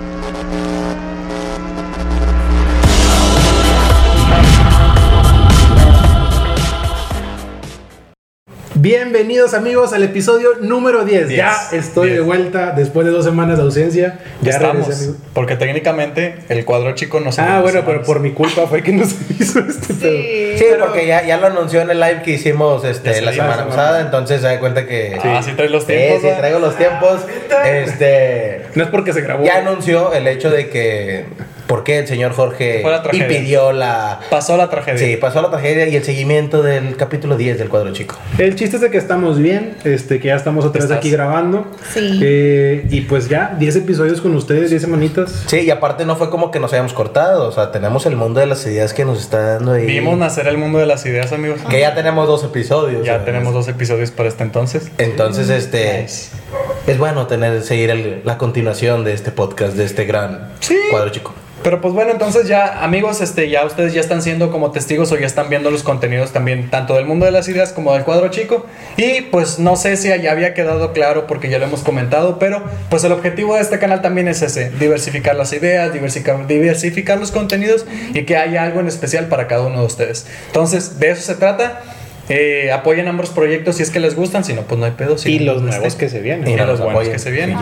Thank you. Bienvenidos amigos al episodio número 10. Diez. Ya estoy de vuelta después de dos semanas de ausencia. Ya Estamos, regresé, amigo. porque técnicamente el cuadro chico no se Ah, bueno, pero por mi culpa fue que no se hizo este pedo. Sí. Sí, porque ya, ya lo anunció en el live que hicimos este, la se semana pasada, entonces se da cuenta que... Ah, sí traes los Sí, tiempos. sí, ¿verdad? traigo los tiempos. Este... No es porque se grabó. Ya anunció el hecho de que... ¿Por qué el señor Jorge la impidió la... Pasó la tragedia. Sí, pasó la tragedia y el seguimiento del capítulo 10 del cuadro chico. El chiste es de que estamos bien, este, que ya estamos otra vez aquí grabando. Sí. Eh, y pues ya, 10 episodios con ustedes, 10 semanitas. Sí, y aparte no fue como que nos hayamos cortado, o sea, tenemos el mundo de las ideas que nos está dando ahí. Vimos nacer el mundo de las ideas, amigos. Que ya tenemos dos episodios. Ya tenemos dos episodios para este entonces. Entonces, este... Nice. Es bueno tener, seguir el- la continuación de este podcast, de este gran Sí. cuadro chico. Pero pues bueno, entonces ya, amigos, este, ya ustedes ya están siendo como testigos o ya están viendo los contenidos también, tanto del mundo de las ideas como del cuadro chico. Y pues no sé si ya había quedado claro porque ya lo hemos comentado, pero pues el objetivo de este canal también es ese, diversificar las ideas, diversificar, diversificar los contenidos y que haya algo en especial para cada uno de ustedes. Entonces, de eso se trata. Eh, apoyen ambos proyectos si es que les gustan, si no, pues no hay pedo. si Y no, los nuevos este. que se vienen. Y no los nos buenos que se vienen.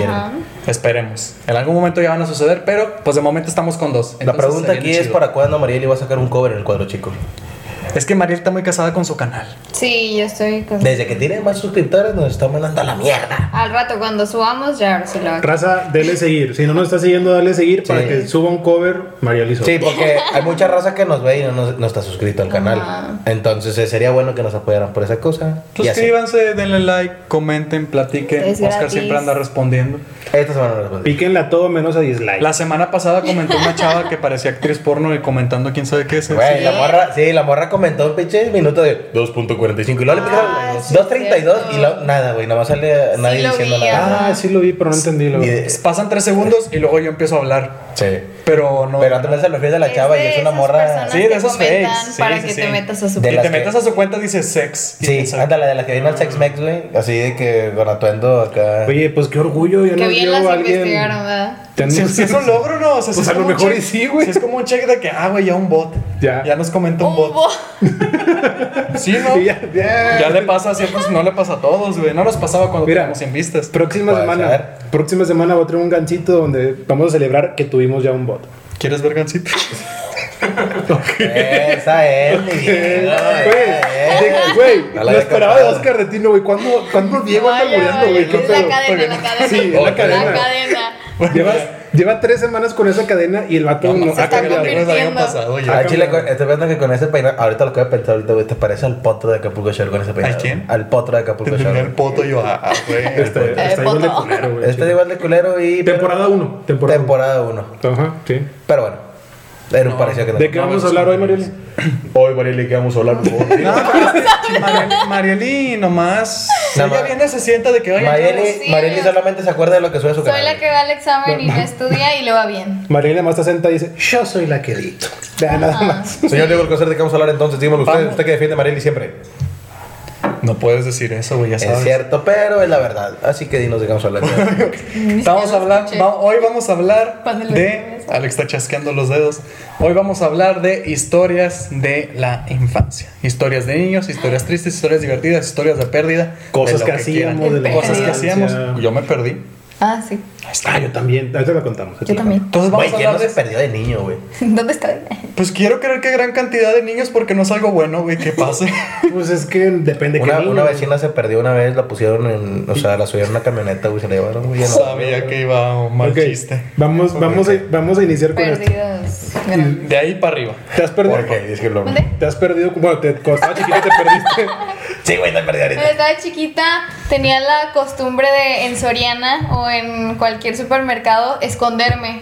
Esperemos. En algún momento ya van a suceder, pero pues de momento estamos con dos. La pregunta aquí es chido. para cuándo Mariel iba a sacar un cover en el cuadro chico. Es que Mariel está muy casada con su canal. Sí, yo estoy con... Desde que tiene más suscriptores nos está mandando a la mierda. Al rato, cuando subamos, ya ahora sí lo hago. Raza, dele seguir. Si no nos está siguiendo, dale seguir para Sí. que suba un cover María Lizo. Sí, porque hay mucha raza que nos ve y no, nos- no está suscrito al canal. Ajá. Entonces eh, sería bueno que nos apoyaran por esa cosa. Suscríbanse, denle like, comenten, platiquen. Es Oscar gratis. siempre anda respondiendo. Esta semana no respondí. Píquenle a todo menos a dislike. La semana pasada comentó una chava que parecía actriz porno y comentando quién sabe qué es. Güey, Sí. la morra, sí, la morra comentó un pinche minuto de 2.45 y luego le Ah, picaron sí, 2.32 cierto. y luego nada, güey, nada más sale nadie lo diciendo vi, nada. Ah, sí lo vi, pero no entendí. Lo de- Pasan tres segundos y luego yo empiezo a hablar. Sí. Pero no. Pero antes se refiere a la chava y es una morra. Sí, de esos fakes. Sí, Para sí, que sí. te metas a su... Las te que- metes a su cuenta dice sex. Sí, ándale, de la que viene al Sex Mex, güey. Así de que con atuendo acá. Oye, pues qué orgullo. Ya Que nos bien las alguien. investigaron, ¿verdad? Si, es un logro, ¿no? O sea, Pues a lo un mejor check- y sí, güey. Si es como un check de que, ah, güey, ya un bot. Ya. Ya nos comenta un, Un bot. bo- Sí, ¿no? Ya, ya. Ya le pasa a ciertos, no le pasa a todos, güey. No nos pasaba cuando Mira. teníamos 100 vistas. Próxima Puede semana. Próxima semana voy a traer un gancito donde vamos a celebrar que tuvimos ya un bot. ¿Quieres ver Gancito? Esa es, mi viejo. Güey, No lo esperaba de. Oscar de Tino, güey. ¿Cuándo, ¿cuándo Diego anda muriendo, güey? ¿Qué es pedo? la cadena, la cadena. Sí, es la cadena. La cadena. Lleva, lleva tres semanas con esa cadena y el vato no, se ha está cambiado. el año pasado ya. Ah, chile, con- estoy pensando que con ese peinado, ahorita lo que voy a pensar ahorita, güey, te parece al potro de Acapulco Shore con ese peinado. ¿Al quién? Al potro de Acapulco El Shore. primer poto yo, ah, ah, güey. Este, Eh, está igual de culero, güey. Este es igual de culero y. Temporada 1. Temporada 1. Temporada 1. Ajá, sí. Pero bueno, un parecido que ¿De qué No, vamos a hablar hoy. Marieli? Hoy, Marieli, ¿qué vamos a hablar? No, pero Marieli, nomás. Nada ella viene, se sienta de que, oye, Marieli, Sí. Marieli solamente se acuerda de lo que sube a su Soy canal. la que va al examen y no estudia y le va bien. Marieli nada más está sentada y dice, yo soy la que edito. Ya, nada más. Señor Diego Alcocer, ¿de qué vamos a hablar entonces? Dígamelo usted, usted que defiende a Marieli siempre. No puedes decir eso, güey, ya sabes. Es cierto, pero es la verdad. Así que dinos de qué vamos a hablar. Estamos hablando, va- hoy vamos a hablar de. Alex está chasqueando los dedos. Hoy vamos a hablar de historias de la infancia. Historias de niños, historias tristes, historias divertidas, historias de pérdida. Cosas de que hacíamos, de la Cosas que infancia. hacíamos. Yo me perdí. Ah, sí. Ah, yo también. Ahorita lo contamos. Yo también. Entonces vamos Güey, a ¿quién no hablar se de. perdió de niño, güey? ¿Dónde está? Pues quiero creer que gran cantidad de niños porque no es algo bueno, güey, que pase. Pues es que depende Una, qué niño. una vecina se perdió una vez, la pusieron en. O sea, la subieron a una camioneta, güey, se la llevaron, güey. ya no- Sabía que iba un mal Ok, chiste. Vamos, vamos, a, vamos a iniciar con esto. Perdidos. grandes. De ahí para arriba. ¿Te has perdido? Ok, disculpa. ¿Dónde? ¿Te has perdido? Bueno, te, cuando estabas chiquita te perdiste. Sí, güey, perdí Cuando ahorita. estaba chiquita tenía la costumbre de en Soriana o en cualquier supermercado esconderme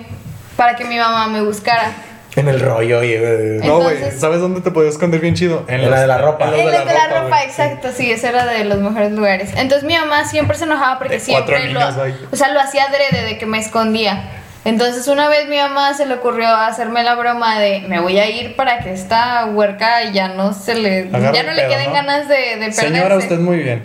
para que mi mamá me buscara. En el rollo, y. eh, No, güey, Entonces- ¿sabes dónde te podías esconder bien chido? En la de la ropa. En los de la ropa, güey. exacto, sí, ese era de los mejores lugares. Entonces mi mamá siempre se enojaba porque De cuatro siempre lo, niños o sea, lo hacía adrede de que me escondía. Entonces una vez mi mamá se le ocurrió hacerme la broma de me voy a ir para que esta huerca ya no se le Agarre ya no el le pedo, queden ¿no? ganas de, de perderse. Señora, usted muy bien.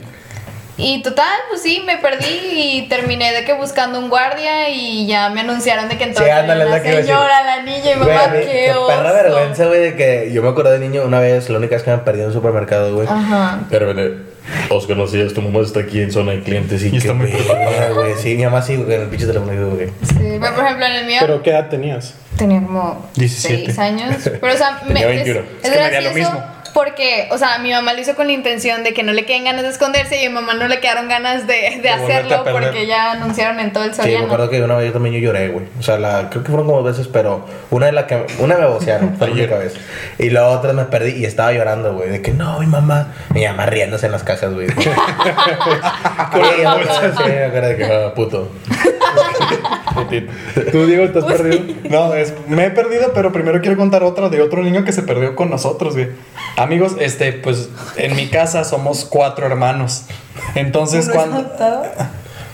Y total, pues sí, me perdí y terminé de que buscando un guardia y ya me anunciaron de que entonces ándale, la que señora, la niña y Güey, mamá, mí, qué perra oso. vergüenza, güey, de que yo me acuerdo de niño una vez, la única vez que me perdí en un supermercado, güey. Ajá. Pero, Oscar, no sé, tu mamá está aquí en zona de clientes y, Y qué está muy verga. güey. Sí, mi mamá sí, güey, en el pinche teléfono, güey. Sí, pero por ejemplo en el mío Pero ¿qué edad tenías? tenía como 17. 6 años. Pero o sea, Tenía me, 21. es, Es es que medía lo gracioso mismo. Porque, o sea, mi mamá lo hizo con la intención de que no le queden ganas de esconderse y a mi mamá no le quedaron ganas de, de hacerlo porque ya anunciaron en todo el Sí, me Soriano. acuerdo que una vez yo también yo lloré, güey. O sea, la, creo que fueron como dos veces, pero una de las que una me vocearon, fue la única vez. Y la otra me perdí y estaba llorando, güey, de que no, mi mamá, mi mamá riéndose en las cajas, güey. Con. Sí, me acuerdo de que, ah, puto. ¿Tú, Diego, te has perdido? No, es, me he perdido, pero primero quiero contar otra de otro niño que se perdió con nosotros, güey. Amigos, este, pues en mi casa somos cuatro hermanos. Entonces, ¿Uno es cuando.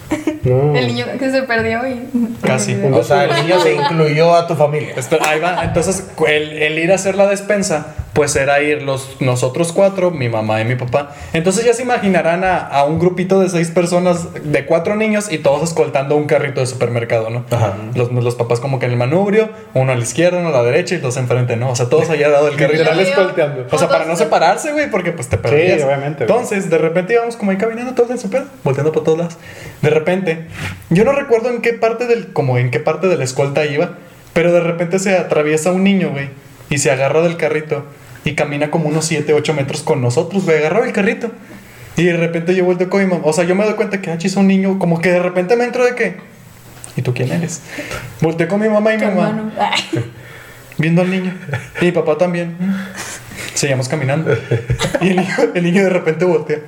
No. El niño que se perdió y... Casi. O sea, el niño se incluyó a tu familia. Espera, ahí va. Entonces, el, el ir a hacer la despensa, pues era ir los, nosotros cuatro, mi mamá y mi papá. Entonces ya se imaginarán a, a un grupito de seis personas, de cuatro niños y todos escoltando un carrito de supermercado, ¿no? Ajá. Los, los papás como que en el manubrio, uno a la izquierda, uno a la derecha y dos enfrente, ¿no? O sea, todos allá dado el carrito. Escolteando. O sea, para no separarse, güey, porque pues te perdías. obviamente, güey. Entonces, de repente íbamos como ahí caminando todos en su pedo, volteando por todos lados. De repente, yo no recuerdo en qué parte del, como en qué parte de la escolta iba, pero de repente se atraviesa un niño, güey, y se agarra del carrito y camina como unos 7, 8 metros con nosotros, güey, agarraba el carrito. Y de repente yo volteo con mi mamá. O sea, yo me doy cuenta que, ah, chis, un niño, como que de repente me entro de que, ¿y tú quién eres? Volteé con mi mamá y mi mamá viendo al niño. Y mi papá también. Seguíamos caminando. Y el niño, el niño de repente voltea.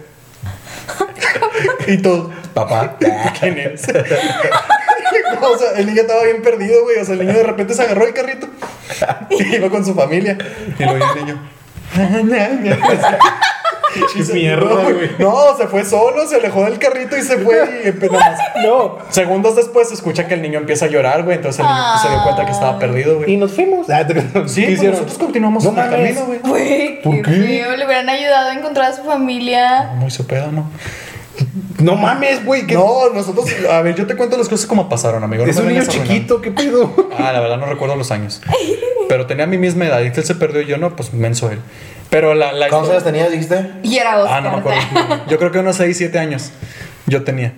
Y todo. Papá. ¿Quién eres? o sea, el niño estaba bien perdido, güey. O sea, el niño de repente se agarró el carrito. Y iba con su familia. Y lo vi el niño. Qué mierda, güey. No, se fue solo, se alejó del carrito y se fue y empezó más. No. Segundos después se escucha que el niño empieza a llorar, güey. Entonces el niño se dio cuenta que estaba perdido, güey. Y nos fuimos. Ah, ¿qué Sí, pues nosotros continuamos No en el camino, güey. ¿Por qué. Le hubieran ayudado a encontrar a su familia. Muy su pedo, ¿no? No mames, güey. que No, nosotros, a ver, yo te cuento las cosas como pasaron, amigo. no Es un niño chiquito, ¿qué pedo? Ah, la verdad no recuerdo los años. Pero tenía mi misma edad y él se perdió y yo no, pues menso él. Pero la, la ¿Cuántos años tenías, dijiste? Y era Oscar. Ah, no me acuerdo. Yo creo que unos 6, 7 años yo tenía.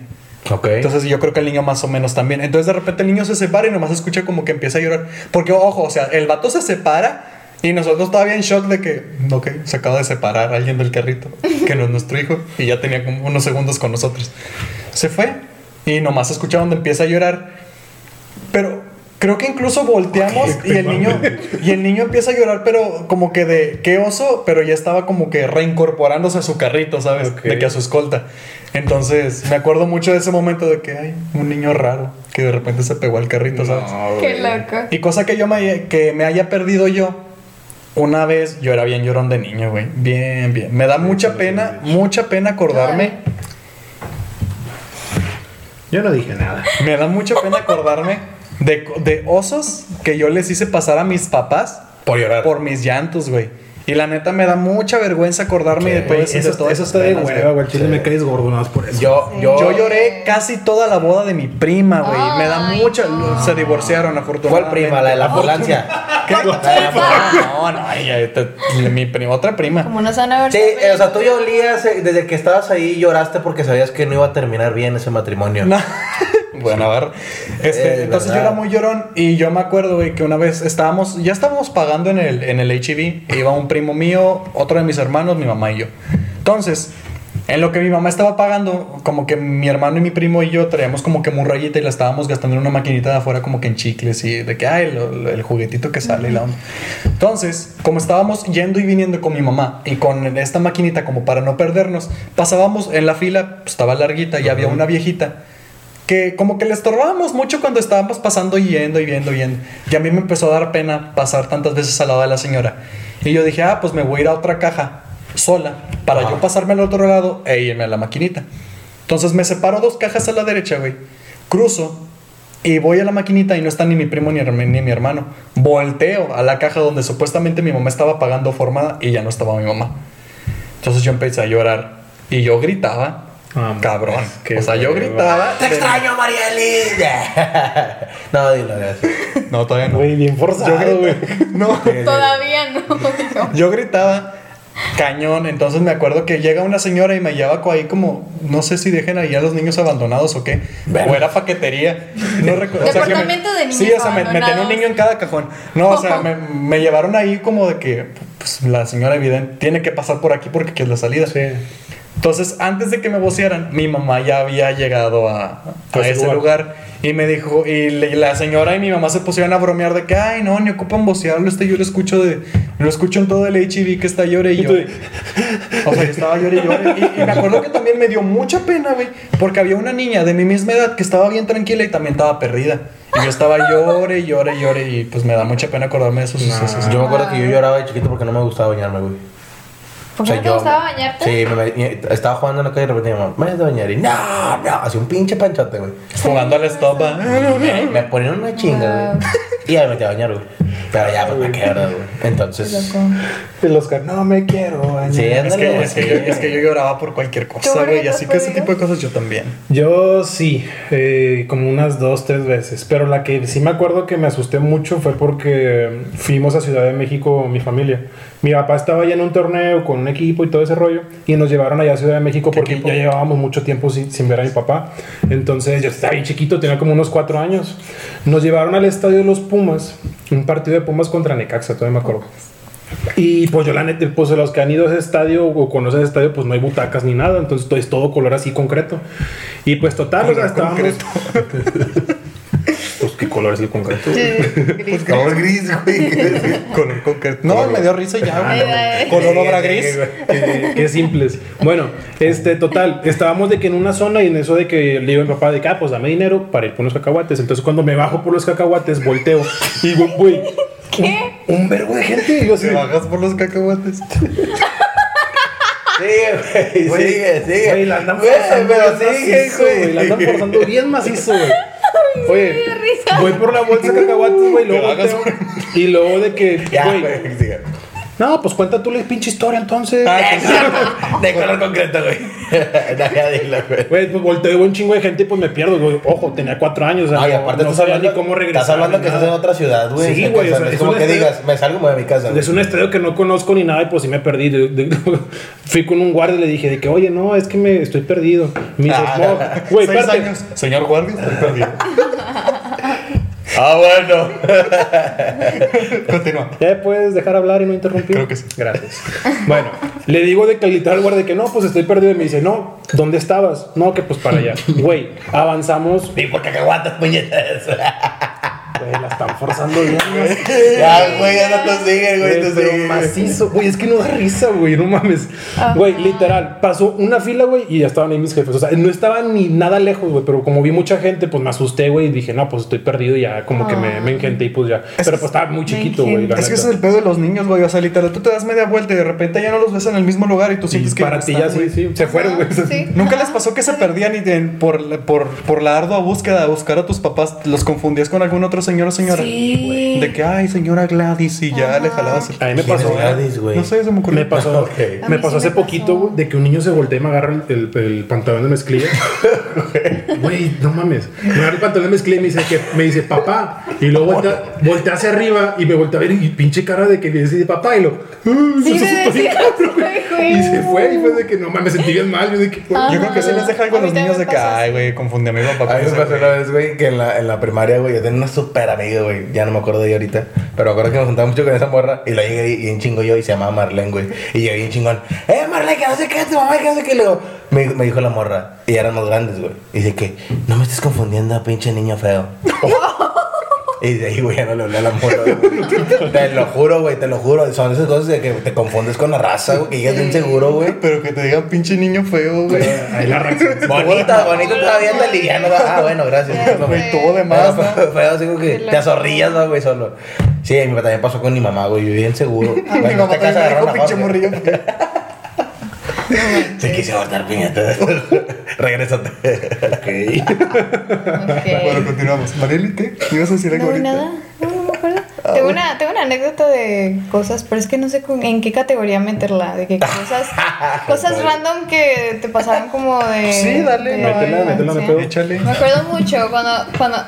Ok. Entonces yo creo que el niño más o menos también. Entonces de repente el niño se separa y nomás escucha como que empieza a llorar. Porque, ojo, o sea, el vato se separa y nosotros todavía en shock de que, ok, se acaba de separar alguien del carrito, que no es nuestro hijo, y ya tenía como unos segundos con nosotros. Se fue y nomás escucha donde empieza a llorar. Pero creo que incluso volteamos y el niño y el niño empieza a llorar, pero como que de qué oso, pero ya estaba como que reincorporándose a su carrito, ¿sabes? Ok. De que a su escolta. Entonces, me acuerdo mucho de ese momento de que hay un niño raro que de repente se pegó al carrito, ¿sabes? Qué loco. Y cosa que yo me, que me haya perdido yo, una vez yo era bien llorón de niño, güey. Bien, bien. Me da mucha pena, mucha pena acordarme. Yo no dije nada. Me da mucha pena acordarme de, de osos que yo les hice pasar a mis papás Por llorar. por mis llantos, güey. Y la neta me da mucha vergüenza acordarme de todo eso. eso, de eso está de hueva, güey. Chile Sí. me caes gordo nada más por eso. Yo, yo, Yo lloré casi toda la boda de mi prima, güey. Me da mucha. no. Se divorciaron, afortunadamente. ¿Cuál prima? La de la ambulancia. ¿Qué? No, no, ella, te- mi prima, otra prima. Como no se van a ver. Sí, eh, o sea, tú ya olías, desde que estabas ahí lloraste porque sabías que no iba a terminar bien ese matrimonio. No. Bueno, a ver. Este, Es entonces yo era muy llorón y yo me acuerdo, güey, que una vez estábamos, ya estábamos pagando en el, en el HEB. Iba un primo mío, otro de mis hermanos, mi mamá y yo. Entonces, en lo que mi mamá estaba pagando, como que mi hermano y mi primo y yo traíamos como que murrayita y la estábamos gastando en una maquinita de afuera como que en chicles y de que, ay, el juguetito que sale y la onda. Entonces, como estábamos yendo y viniendo con mi mamá y con esta maquinita como para no perdernos, pasábamos en la fila, pues, estaba larguita y había una viejita que como que le estorbábamos mucho cuando estábamos pasando y yendo y viendo y yendo. Y a mí me empezó a dar pena pasar tantas veces al lado de la señora. Y yo dije, ah, pues me voy a ir a otra caja sola para yo pasarme al otro lado e irme a la maquinita. Entonces me separo dos cajas a la derecha, güey. Cruzo y voy a la maquinita y no está ni mi primo ni, ni mi hermano. Volteo a la caja donde supuestamente mi mamá estaba pagando formada y ya no estaba mi mamá. Entonces yo empecé a llorar y yo gritaba Ah, Cabrón. o sea, yo gritaba. ¡Te extraño, Marieli! no, dilo, gracias. No, todavía no. Güey, bien forzado, Yo güey. No. Todavía no. Yo gritaba cañón, entonces me acuerdo que llega una señora y me lleva co- ahí como, no sé si dejen ahí a los niños abandonados o qué, o era paquetería, no recuerdo. o sea, que me- Departamento de niños Sí, o sea, me, me tenía un niño en cada cajón. No, o sea, me, me llevaron ahí como de que, pues la señora evidente tiene que pasar por aquí porque aquí es la salida. Sí. Entonces, antes de que me vocearan, mi mamá ya había llegado a, a A ese lugar. lugar. y me dijo, y le- la señora y mi mamá se pusieron a bromear de que, ay, no, ni ocupan vocearlo, este yo lo escucho de, lo escucho en todo el HIV que está llore y llore. O sea, yo estaba llore y llore. Y, y me acuerdo que también me dio mucha pena, güey, porque había una niña de mi misma edad que estaba bien tranquila y también estaba perdida. Y yo estaba llore y llore y llore y pues me da mucha pena acordarme de esos sucesos. Yo me acuerdo que yo lloraba de chiquito porque no me gustaba bañarme, güey. ¿Por O qué sea, no te yo- gustaba bañarte? Sí, me, me- estaba jugando en la calle y de repente mi mamá, me voy a bañar y no, no, hacía un pinche panchote, güey. Jugando al stop. ah. Me, me ponían una chinga, güey. Y ya me metí a bañar, güey. Pero ya, pues me ¿verdad, güey. Entonces, El Oscar, no me quiero bañar. Sí, Es que, es, que yo, es que yo lloraba por cualquier cosa, ¿Tú, güey. Así que ese tipo de cosas yo también. Yo sí, eh, como unas dos, tres veces. Pero la que sí me acuerdo que me asusté mucho fue porque fuimos a Ciudad de México, mi familia. Mi papá estaba allá en un torneo con un equipo y todo ese rollo. Y nos llevaron allá a Ciudad de México ¿Qué porque equipo? ya llevábamos mucho tiempo sin, sin ver a mi papá. Entonces yo estaba bien chiquito, tenía como unos cuatro años. Nos llevaron al estadio de los Pumas, un partido de Pumas contra Necaxa, todavía me acuerdo. Y pues yo la neta, pues los que han ido a ese estadio o conocen ese estadio, pues no hay butacas ni nada, entonces todo es todo color así concreto. Y pues total, o sea, estábamos... pues qué color es el concreto. Gris. color gris, güey. Color concreto. No, me dio risa ya, güey. Color obra gris. qué, qué simples. Bueno, este, total, estábamos de que en una zona y en eso de que le digo a mi papá de que, ah, pues dame dinero para ir por unos cacahuates. Entonces cuando me bajo por los cacahuates, volteo y digo, güey, ¿Qué? un vergo de gente. Y yo así, Te bajas por los cacahuates. Sigue, güey, sigue, sigue. Güey, la andan Güey, forzando pero bien sigue, macizo, güey. La andan forzando bien macizo, güey. Oye, voy por la bolsa de cacahuates, güey, luego Te y luego de que, Ya, güey. No, pues cuenta tú la pinche historia entonces. De color concreto, güey. Güey. Güey, pues volteo un chingo de gente y pues me pierdo, güey. Ojo, tenía cuatro años, o sea, Ay, aparte no estás sabía hablando, ni cómo regresar. Estás hablando que estás en otra ciudad, güey. Sí, güey, o sea, es es como que estadio- digas, me salgo me voy a mi casa. güey. Es un estadio que no conozco ni nada y pues sí me perdí. De- de- fui con un guardia y le dije de que, oye, no, es que me estoy perdido. Me dice, Ah. "No, güey, Seis espérate". años. Señor guardia, estoy perdido. Ah, bueno. Continúa. ¿Ya puedes dejar hablar y no interrumpir? Creo que sí. Gracias. Bueno, le digo de que literal al guardia que no, pues estoy perdido. Y me dice, no, ¿dónde estabas? No, que pues para allá. Güey, avanzamos. ¿Y por qué cacahuatas, puñetas? Güey, la están forzando bien. Ya, güey, ya no te sigue, güey, te pero sigue. macizo, güey, es que no da risa, güey, no mames. Ajá. Güey, literal, pasó una fila, güey, y ya estaban ahí mis jefes. O sea, no estaban ni nada lejos, güey, pero como vi mucha gente, pues me asusté, güey, y dije, no, pues estoy perdido y ya, como que me, me engenté y pues ya. Pero pues estaba muy chiquito, güey. Es que ese es el pedo de los niños, güey. O sea, literal, tú te das media vuelta y de repente ya no los ves en el mismo lugar y tú Y sientes que para ti ya sí, güey. sí, se fueron, güey. Sí. ¿Nunca les pasó que se perdían y de- por, por, por la ardua búsqueda de buscar a tus papás los confundías con algún otro señor o señora? Sí. De que, ay, señora Gladys, y ya le jalabas el... A mí me ¿Quién pasó. Gladys, güey? No sé, se me ocurrió. Me pasó, Ok. A me pasó sí hace me pasó. poquito, güey, de que un niño se voltea y me agarra el, el- el pantalón de mezclilla. Güey, no mames. Me agarra el pantalón de mezclilla y me dice, que, me dice, papá. Y luego voltea, voltea hacia arriba y me voltea a ver y pinche cara de que le dice, papá. Y lo. "Ah", Sí, se me asustó bien decía, cabrón, güey. sí, güey. Y se fue y fue de que no mames, me sentí bien mal. Yo de que, Yo creo que sí les deja algo a los niños de que, ay, güey, confundí a mi papá A mí me pasó güey". una vez, güey, que en la, en la primaria, güey, yo tenía una súper amiga, güey. Ya no me acuerdo de ella ahorita. Pero me acuerdo que me juntaba mucho con esa morra. Y la llegué y bien chingo yo y se llamaba Marlene, güey. Y yo bien chingón. ¡Eh, Marlene, que no sé qué, tu mamá, que no sé qué! Luego me, me dijo la morra. Y eran más grandes, güey. Y dice que no me estés confundiendo, pinche niño feo. Y de ahí, güey, ya no le hablé a la morra, güey. Te lo juro, güey, te lo juro. Son esas cosas de que te confundes con la raza, güey. Que llegas bien seguro, güey. Pero que te digan pinche niño feo, güey. Ahí la reacción. Bonita, bonito todavía te liviano. ¿no? Ah, bueno, gracias. Güey, todo de más. Feo, así como que te azorrillas, ¿no, güey? Solo. Sí, a mí también pasó con mi mamá, güey. Yo bien seguro. Mi Güey, mamá agarraron dijo pinche morrillo. Se quise cortar piñata. Regrésate. Ok. Bueno, continuamos. Marieli, ¿qué? ¿Me ibas a decir algo No, ahorita? nada. No, no me acuerdo. Tengo una, tengo una anécdota de cosas, pero es que no sé con- en qué categoría meterla. De que cosas, cosas random que te pasaban como de. Sí, dale, de- no, Métela, métela. Me acuerdo mucho cuando. cuando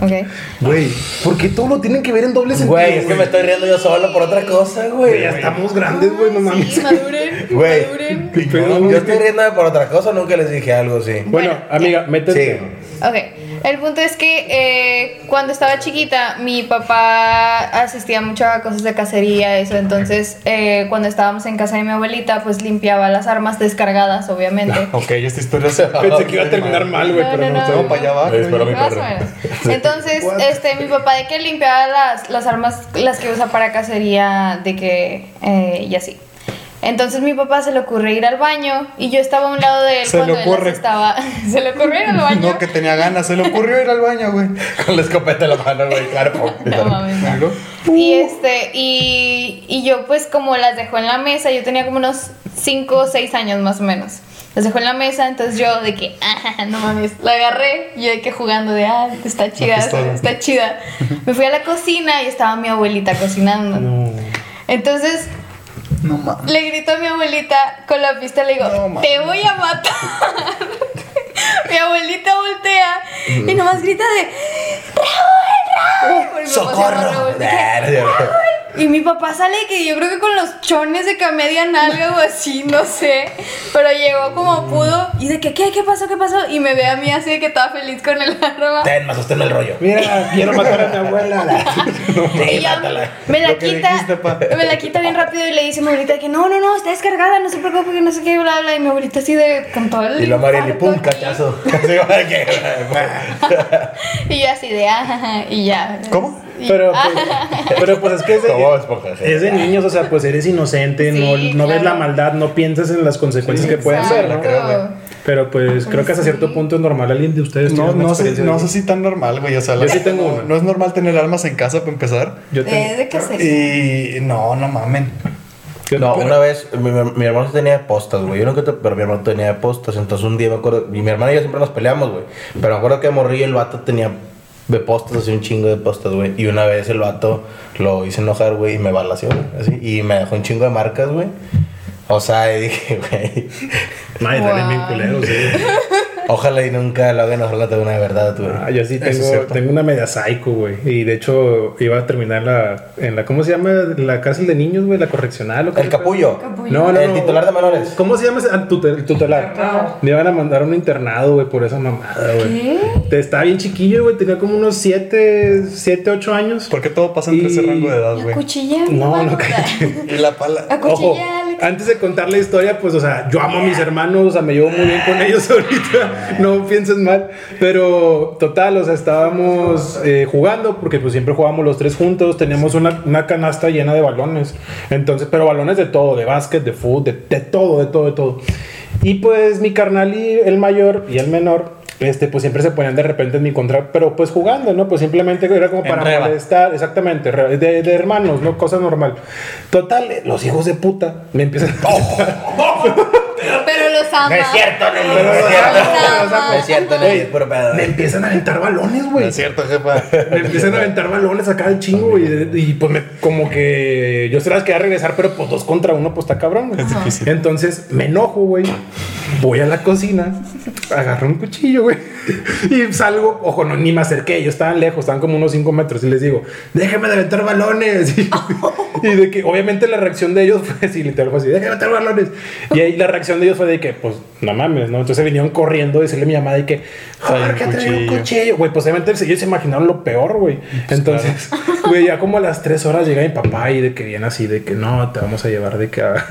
ok. Güey, ¿por qué todo lo tienen que ver en doble sentido? Güey, es que me estoy riendo yo solo por otra cosa, Güey, ya estamos grandes, güey, no mames. Sí, maduren. Güey. Maduren. ¿Qué pedo, Yo estoy riéndome por otra cosa, nunca les dije algo así. Bueno, Bueno, amiga, métete. Sí. Ok, el punto es que eh, cuando estaba chiquita, mi papá asistía mucho a cosas de cacería, eso. Entonces, eh, cuando estábamos en casa de mi abuelita, pues limpiaba las armas descargadas, obviamente. Ok, esta historia se Pensé que iba a terminar mal, güey, No, pero no, no, no. para allá espera yo. mi Más o perro. menos. Entonces, este, mi papá de que limpiaba las, las armas, las que usa para cacería, de que, eh, y así. Entonces mi papá se le ocurre ir al baño y yo estaba a un lado de él Se le cuando él ocurre. estaba. se le ocurrió ir al baño. No, que tenía ganas. Se le ocurrió ir al baño, güey. Con la escopeta en la mano, güey, claro. No mames, no. Y este, y, y yo pues como las dejó en la mesa, yo tenía como unos 5 o 6 años más o menos. Las dejó en la mesa, entonces yo de que, ah, no mames, la agarré, y yo de que jugando de, ah, está chida, está chida. Me fui a la cocina y estaba mi abuelita cocinando. No. Entonces No mames. le grito a mi abuelita con la pistola y No digo, te voy a matar. mi abuelita voltea y nomás grita de, Raúl, Raúl. Porque ¡Socorro! Raúl, y mi papá sale que yo creo que con los chones de que a media nalga o así, no sé. Pero llegó como pudo y de que, ¿qué? ¿Qué pasó? ¿Qué pasó? Y me ve a mí así de que estaba feliz con el arma. Ten, más sosténme el rollo. Mira, quiero matar a mi abuela. Y Sí, mátala. me la quita, dijiste, me la quita bien rápido y le dice a mi abuelita que no, no, no, está descargada, no se preocupe, que no sé qué, bla, bla. Y mi abuelita así de con todo el. Y lo Mariel y pum, cachazo. Y yo así de, ah, jaja", y ya. ¿Cómo? Pero ah, pues, pero pues es que es de, es de niños, o sea, pues eres inocente, Sí, no, no ves la maldad, no piensas en las consecuencias que pueden ser, ¿no? Pero pues creo que hasta cierto punto es normal. ¿Alguien de ustedes No, tiene no, sé, no sé si tan normal, güey. O sea, Yo sí tengo no, una. no es normal tener armas en casa para empezar. Yo tengo- Eh, ¿De qué? Y no, no mamen. No, una vez mi, mi hermano tenía postas, güey. Yo nunca, te- pero mi hermano tenía postas. Entonces un día me acuerdo, y mi hermano y yo siempre nos peleamos, güey. Pero me acuerdo que morrí el vato tenía de postas, así un chingo de postas, güey. Y una vez el vato lo hice enojar, güey, y me balació, güey. Así, y me dejó un chingo de marcas, güey. O sea, y dije, güey, Madre, salen bien Wow. culeros, sí. Ojalá y nunca lo hagan enojar de una de verdad, güey. Ah, yo sí es tengo, tengo una media psycho, güey. Y de hecho iba a terminar la, en la, ¿cómo se llama? La cárcel de niños, güey, la correccional. ¿o qué El capullo. Capullo. No, no, El no. titular de menores. ¿Cómo se llama ese? Ah, tutel- el tutelar. Me iban a mandar a un internado, güey, por esa mamada, güey. ¿Qué? Te- Estaba bien chiquillo, güey. Tenía como unos 7, 7, 8 años. ¿Por qué todo pasa entre ese rango de edad, ¿Y güey? acuchillar? No, no, cállate. Y la pala. Ojo. Antes de contar la historia, pues, o sea, yo amo a mis hermanos, o sea, me llevo muy bien con ellos ahorita, no pienses mal, pero total, o sea, estábamos eh, jugando, porque pues siempre jugábamos los tres juntos, teníamos una, una canasta llena de balones, entonces, pero balones de todo, de básquet, de fútbol, de, de todo, de todo, de todo. Y pues mi carnal y el mayor y el menor, este, pues siempre se ponían de repente en mi contra, pero pues jugando, ¿no? Pues simplemente era como para molestar, exactamente, de, de hermanos, ¿no? Cosa normal. Total, eh, los hijos de puta me empiezan Pero los ama. No es cierto, Nelly, Pero no es cierto. No es cierto, Nelly, es puro pedo. me empiezan a aventar balones, güey. Es cierto, jefa. Me empiezan a aventar balones acá de chingo, güey. Y, y, pues me, como que yo se las quería regresar, pero pues dos contra uno, pues está cabrón, difícil. Entonces me enojo, güey. Voy a la cocina, agarro un cuchillo, güey. Y salgo, ojo, no, ni me acerqué. Ellos estaban lejos, estaban como unos 5 metros. Y les digo, déjenme de aventar balones. Y, y de que, obviamente, la reacción de ellos fue así, literal, fue así, déjenme de aventar balones. Y ahí la reacción de ellos fue de que, pues, no mames, ¿no? Entonces vinieron corriendo a decirle a mi mamá de que, Jorge, trae un cuchillo. Güey, pues obviamente ellos se imaginaron lo peor, güey. Entonces, güey, ya como a las 3 horas llega mi papá y de que viene así, de que no, te vamos a llevar de que a,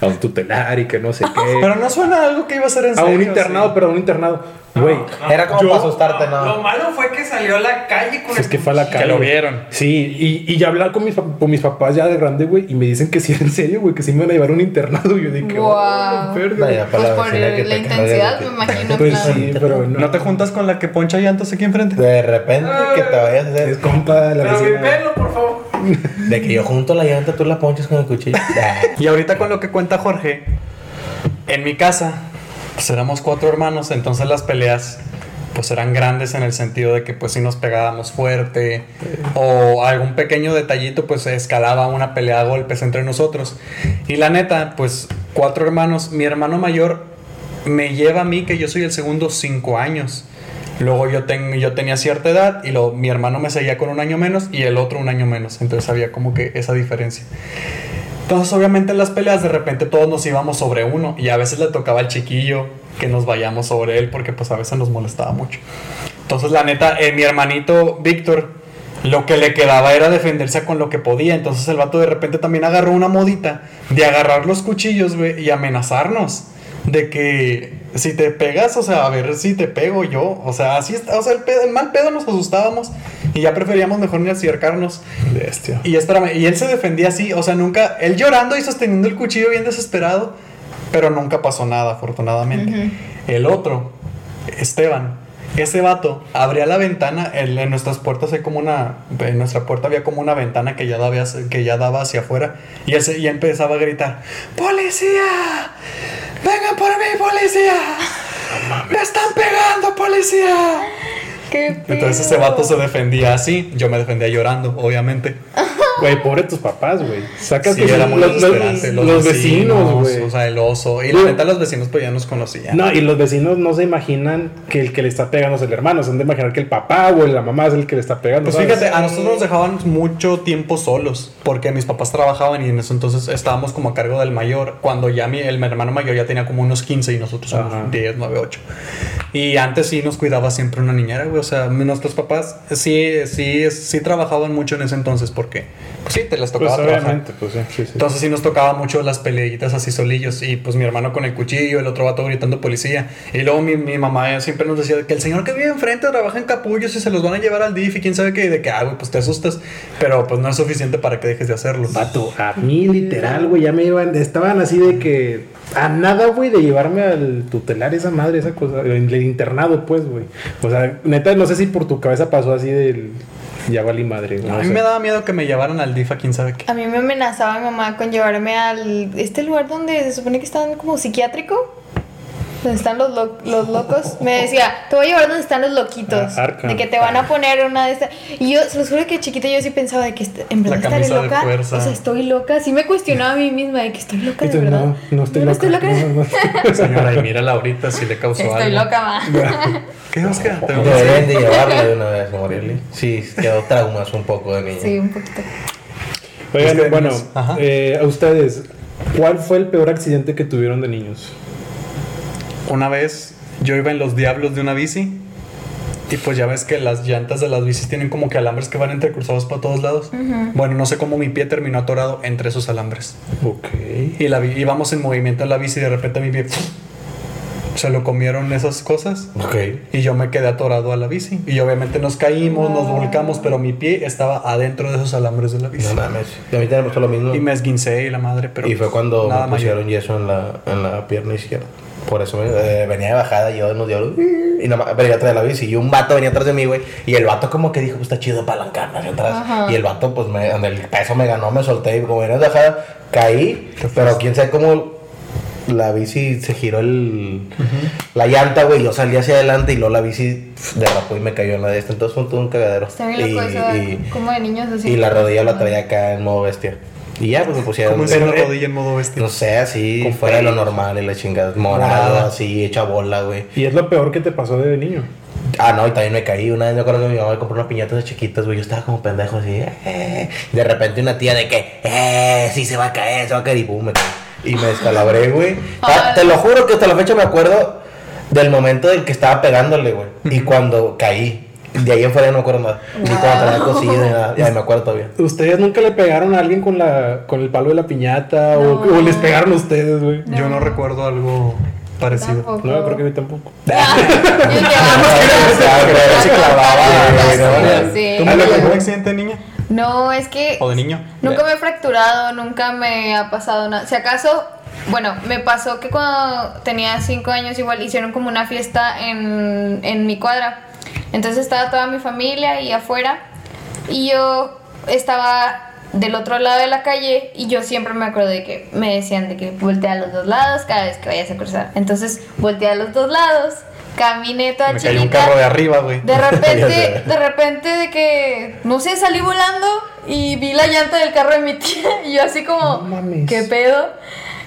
a un tutelar y que no sé qué. Pero no suena algo que iba a ser en a serio. un internado, sí. pero a un internado. Güey, Era como Yo- para asustarte, Lo ¿no? malo fue que salió a la calle con es que fue a la Que calle. lo güey. vieron. Sí, y, y ya hablar con mis, con mis papás ya de grande, güey, y me dicen que sí, en serio, güey, que sí me van a llevar a un internado. Y yo dije, Wow. oh. Vaya, Pues para por que la te intensidad, me imagino, Pues claro. sí, pero no. ¿No te juntas con la que poncha llantos aquí enfrente? De repente que te vayas a Es hacer. compa de la Pero mi pelo, por favor. De que yo junto la llanta, tú la ponches con el cuchillo. Y ahorita con lo que cuenta Jorge, en mi casa, pues éramos cuatro hermanos, entonces las peleas pues eran grandes en el sentido de que pues si nos pegábamos fuerte o algún pequeño detallito pues escalaba una pelea a golpes entre nosotros. Y la neta, pues cuatro hermanos, mi hermano mayor me lleva a mí que yo soy el segundo cinco años. Luego yo, ten- yo tenía cierta edad y lo, mi hermano me seguía con un año menos y el otro un año menos. Entonces había como que esa diferencia. Entonces, obviamente en las peleas de repente todos nos íbamos sobre uno y a veces le tocaba al chiquillo que nos vayamos sobre él porque pues a veces nos molestaba mucho. Entonces, la neta, eh, mi hermanito Víctor, lo que le quedaba era defenderse con lo que podía. Entonces el vato de repente también agarró una modita de agarrar los cuchillos, güey, y amenazarnos. De que si te pegas, o sea, a ver si te pego yo. O sea, así está. O sea, el, pedo- el mal pedo nos asustábamos y ya preferíamos mejor ni acercarnos. Bestia. Y espérame, y él se defendía así, o sea, nunca, él llorando y sosteniendo el cuchillo bien desesperado, pero nunca pasó nada, afortunadamente. El otro, Esteban, ese vato abría la ventana, en, en nuestras puertas hay como una, en nuestra puerta había como una ventana que ya daba, hacia- que ya daba hacia afuera, y empezaba a gritar, ¡Policía! ¡Vengan por mí, policía! ¡Me están pegando, policía! ¿Qué Entonces ese vato se defendía así, yo me defendía llorando, obviamente. Güey, pobre tus papás, güey. Sacas Sí, que era muy los, los- desesperante. los vecinos, güey. O sea, el oso. Y la neta, los vecinos pues ya nos conocían. No, y los vecinos no se imaginan que el que le está pegando es el hermano, se han de imaginar que el papá o la mamá es el que le está pegando. Pues ¿sabes? fíjate, a nosotros nos dejaban mucho tiempo solos, porque mis papás trabajaban y en eso entonces estábamos como a cargo del mayor, cuando ya mi, el hermano mayor ya tenía como unos 15 y nosotros Ajá. unos 10, 9, 8. Y antes sí nos cuidaba siempre una niñera, güey, o sea, nuestros papás sí, sí, sí trabajaban mucho en ese entonces, porque pues sí, te les tocaba Pues trabajar. obviamente, pues sí, sí, sí. Entonces sí nos tocaba mucho las peleitas así solillos y pues mi hermano con el cuchillo, el otro vato gritando policía. Y luego mi, mi mamá siempre nos decía que el señor que vive enfrente trabaja en capullos y se los van a llevar al DIF y quién sabe qué, de que, ah, güey, pues te asustas, pero pues no es suficiente para que dejes de hacerlo. Vato, a mí literal, güey, ya me iban, estaban así de que a nada, güey, de llevarme al tutelar esa madre, esa cosa, el internado, pues, güey. O sea, neta, no sé si por tu cabeza pasó así del ya valí madre. A mí sé. me daba miedo que me llevaran al DIF a quién sabe qué. A mí me amenazaba mi mamá con llevarme al este lugar donde se supone que están como psiquiátrico. Donde están los, lo- los locos. Me decía, te voy a llevar donde están los loquitos. Ah, de que te van a poner una de estas. Y yo, se los juro que chiquita yo sí pensaba de que en verdad La estaré loca. O sea, estoy loca. Sí me cuestionaba a mí misma de que estoy loca de verdad. no, no estoy loca. no, no. Señora, y mírala ahorita si le causó Estoy algo. loca, ma. ¿Qué Oscar? Te vamos a Deberían de llevarlo de una vez a Morieli. Sí, quedó traumas un poco de niño. Sí, un poquito. Oigan, Es que bueno, eh, a ustedes, ¿cuál fue el peor accidente que tuvieron de niños? Una vez yo iba en los diablos de una bici y pues ya ves que las llantas de las bicis tienen como que alambres que van entrecruzados para todos lados. Bueno, no sé cómo mi pie terminó atorado entre esos alambres. Ok. Y la íbamos en movimiento en la bici y de repente mi pie se lo comieron esas cosas Ok. y yo me quedé atorado a la bici. Y obviamente nos caímos, nos volcamos, pero mi pie estaba adentro de esos alambres de la bici. No mames. Y a mí también me pasó lo mismo. Y me esguincé y la madre, pero y fue cuando me mayor. pusieron yeso en la, en la pierna izquierda. Por eso eh, venía de bajada yo en los diablos. Y nada más venía atrás de la bici. Y un vato venía atrás de mí, güey. Y el vato como que dijo, pues está chido palancarme hacia atrás. Ajá. Y el vato, pues me, el peso me ganó, me solté. Y como venía de bajada, caí. Pero quién sabe cómo la bici se giró el, la llanta, güey. Yo salí hacia adelante y luego la bici derrapó y me cayó en la de esta. Entonces fue todo un cagadero. Está bien loco y, eso, y- como de niños así. y la rodilla la traía acá en modo bestia. Y ya, pues me pusieron. Como una rodilla en modo bestia. No sé, así, Con fuera de lo normal y la chingada. Morada. así, hecha bola, güey. ¿Y es lo peor que te pasó de niño? Ah, no, y también me caí. Una vez yo creo que mi mamá me compró unas piñatas de chiquitas, güey. Yo estaba como pendejo así. eh. De repente una tía de que, eh, sí se va a caer, se va a caer. Y me caí. Y me descalabré, güey. Ah, te lo juro que hasta la fecha me acuerdo del momento en que estaba pegándole, güey. Y cuando caí. De ahí en fuera no me acuerdo nada. Ni cuando tenía cosido ni nada. Ya me acuerdo todavía. ¿Ustedes nunca le pegaron a alguien con la con el palo de la piñata? O, No. o les pegaron a ustedes, güey? Yo no recuerdo algo parecido. Tampoco. No, creo que a mí tampoco. Yo Se clavaba, ¿no? Sí. ¿Tú nunca tuviste un accidente de niña? No, es que ¿O de niño? nunca me he fracturado, nunca me ha pasado nada. Si acaso, bueno, me pasó que cuando tenía 5 años igual hicieron como una fiesta en, en mi cuadra. Entonces estaba toda mi familia y afuera. Y yo estaba del otro lado de la calle y yo siempre me acuerdo de que me decían de que voltea a los dos lados cada vez que vayas a cruzar. Entonces volteé a los dos lados caminé toda Me cayó un chiquita. carro de arriba, güey. De repente, de repente de que, no sé, salí volando y vi la llanta del carro de mi tía y yo así como, No mames. ¿qué pedo?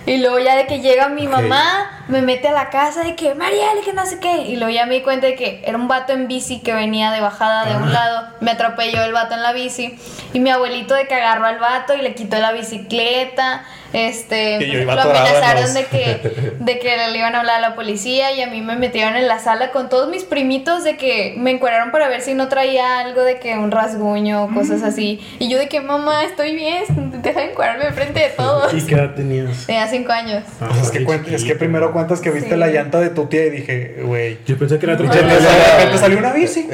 Y luego ya de que llega mi mamá, me mete a la casa de que, Mariel, que no sé qué. Y luego ya me di cuenta de que era un vato en bici que venía de bajada de un lado. Me atropelló el vato en la bici. Y mi abuelito de que agarró al vato y le quitó la bicicleta. Este, Y yo iba lo amenazaron los- de que, de que le iban a hablar a la policía y a mí me metieron en la sala con todos mis primitos de que me encuadraron para ver si no traía algo de que un rasguño o cosas así. Y yo de que, mamá, estoy bien, deja de encuadrarme enfrente de todos. ¿Y qué edad tenías? Tenía cinco años. Ah, es, que es que primero cuentas que viste Sí. la llanta de tu tía y dije, güey. Yo pensé que era otro De repente salió una bici.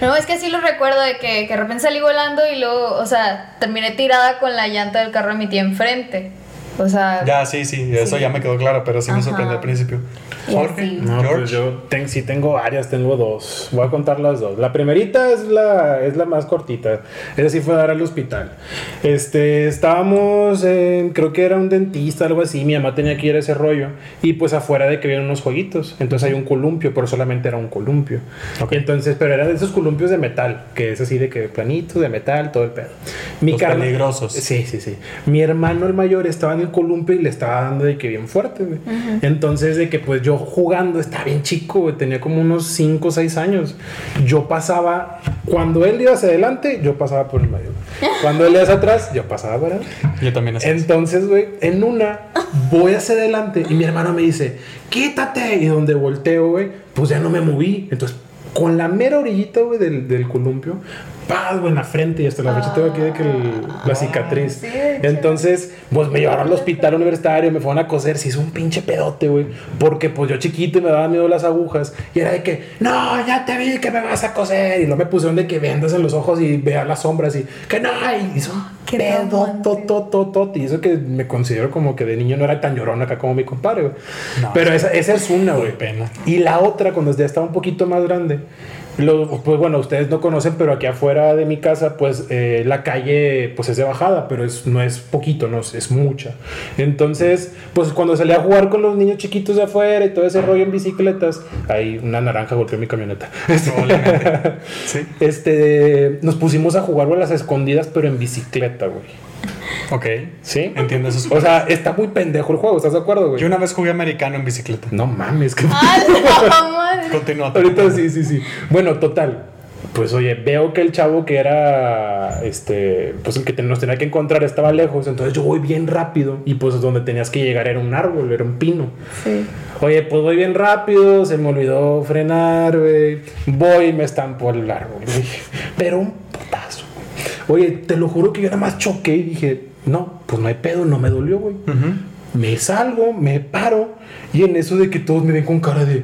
No, es que sí lo recuerdo de que, que de repente salí volando y luego, o sea, terminé tirada con la llanta del carro de mi tía enfrente. O sea, Ya, sí, sí, eso Sí. ya me quedó claro, pero sí me Ajá. sorprendió al principio. Jorge. No, George. pues yo ten- sí tengo varias, tengo dos. Voy a contar las dos. La primerita es la, es la más cortita. Esa sí fue a dar al hospital. Este, estábamos, en- creo que era un dentista, algo así. Mi mamá tenía que ir a ese rollo. Y pues afuera de que había unos jueguitos. Entonces hay un columpio, pero solamente era un columpio. Entonces, pero era de esos columpios de metal, que es así de que planito, de metal, todo el pedo. Los carna- peligrosos. Sí, sí, sí. Mi hermano, el mayor, estaba en el columpio y le estaba dando de que bien fuerte, güey. Entonces, de que pues yo jugando, estaba bien chico, güey. Tenía como unos 5 o 6 años. Yo pasaba, cuando él iba hacia adelante, yo pasaba por el medio. Cuando él iba hacia atrás, yo pasaba por adelante. Yo también así. Entonces, güey, en una voy hacia adelante y mi hermano me dice, quítate. Y donde volteo, güey, pues ya no me moví. Entonces, con la mera orillita, güey, del, del columpio, paz, güey, en la frente y hasta la fecha tengo aquí de que el- la cicatriz. sí. Entonces, pues me llevaron al hospital universitario, me fueron a coser, se hizo un pinche pedote, güey. Porque pues yo chiquito y me daban miedo las agujas. Y era de que, no, ya te vi que me vas a coser. Y luego me pusieron de que vendas en los ojos y vea las sombras y que no, y hizo pedo, traumante. to, to, to, Y eso que me considero como que de niño no era tan llorón acá como mi compadre, güey. No. Pero esa, esa es una, güey. pena. Y la otra, cuando ya estaba un poquito más grande, lo- pues bueno, ustedes no conocen, pero aquí afuera de mi casa, pues eh, la calle pues es de bajada, pero es, no es poquito, no es, mucha. Entonces, pues cuando salí a jugar con los niños chiquitos de afuera y todo ese rollo en bicicletas, ahí una naranja golpeó mi camioneta. Sí. Este, nos pusimos a jugar a las escondidas, pero en bicicleta, güey. Ok. ¿Sí? Entiendo esos O sea, está muy pendejo el juego, ¿estás de acuerdo, güey? Yo una vez jugué americano en bicicleta. No mames, que... ¡Ah! Continúa. Ahorita sí, sí, sí. Bueno, total. Pues oye, veo que el chavo que era, este, pues el que nos tenía que encontrar estaba lejos, entonces yo voy bien rápido y pues donde tenías que llegar era un árbol, era un pino. Sí. Oye, pues voy bien rápido, se me olvidó frenar, güey. Voy y me estampo el árbol, güey. Pero un putazo. Oye, te lo juro que yo nada más choqué y dije, no, pues no hay pedo, no me dolió, güey. Me salgo, me paro y en eso de que todos me ven con cara de,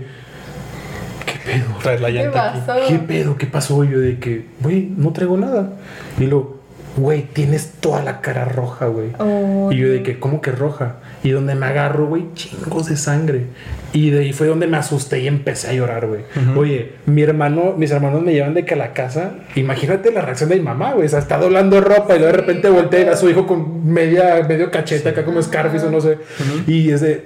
¿qué pedo? Traes la ¿Qué llanta aquí. pasó? ¿Qué pedo? ¿Qué pasó? Yo de que, güey, no traigo nada. Y luego, güey, tienes toda la cara roja, güey. Oh, y yo de que, ¿cómo que roja? Y donde me agarro, güey, chingos de sangre. Y de ahí fue donde me asusté y empecé a llorar, güey. Oye, mi hermano, mis hermanos me llevan de que a la casa. Imagínate la reacción de mi mamá, güey. O sea, está doblando ropa y luego de repente voltea y ve a su hijo con media, medio cachete acá como Scarface o no sé. Y es de,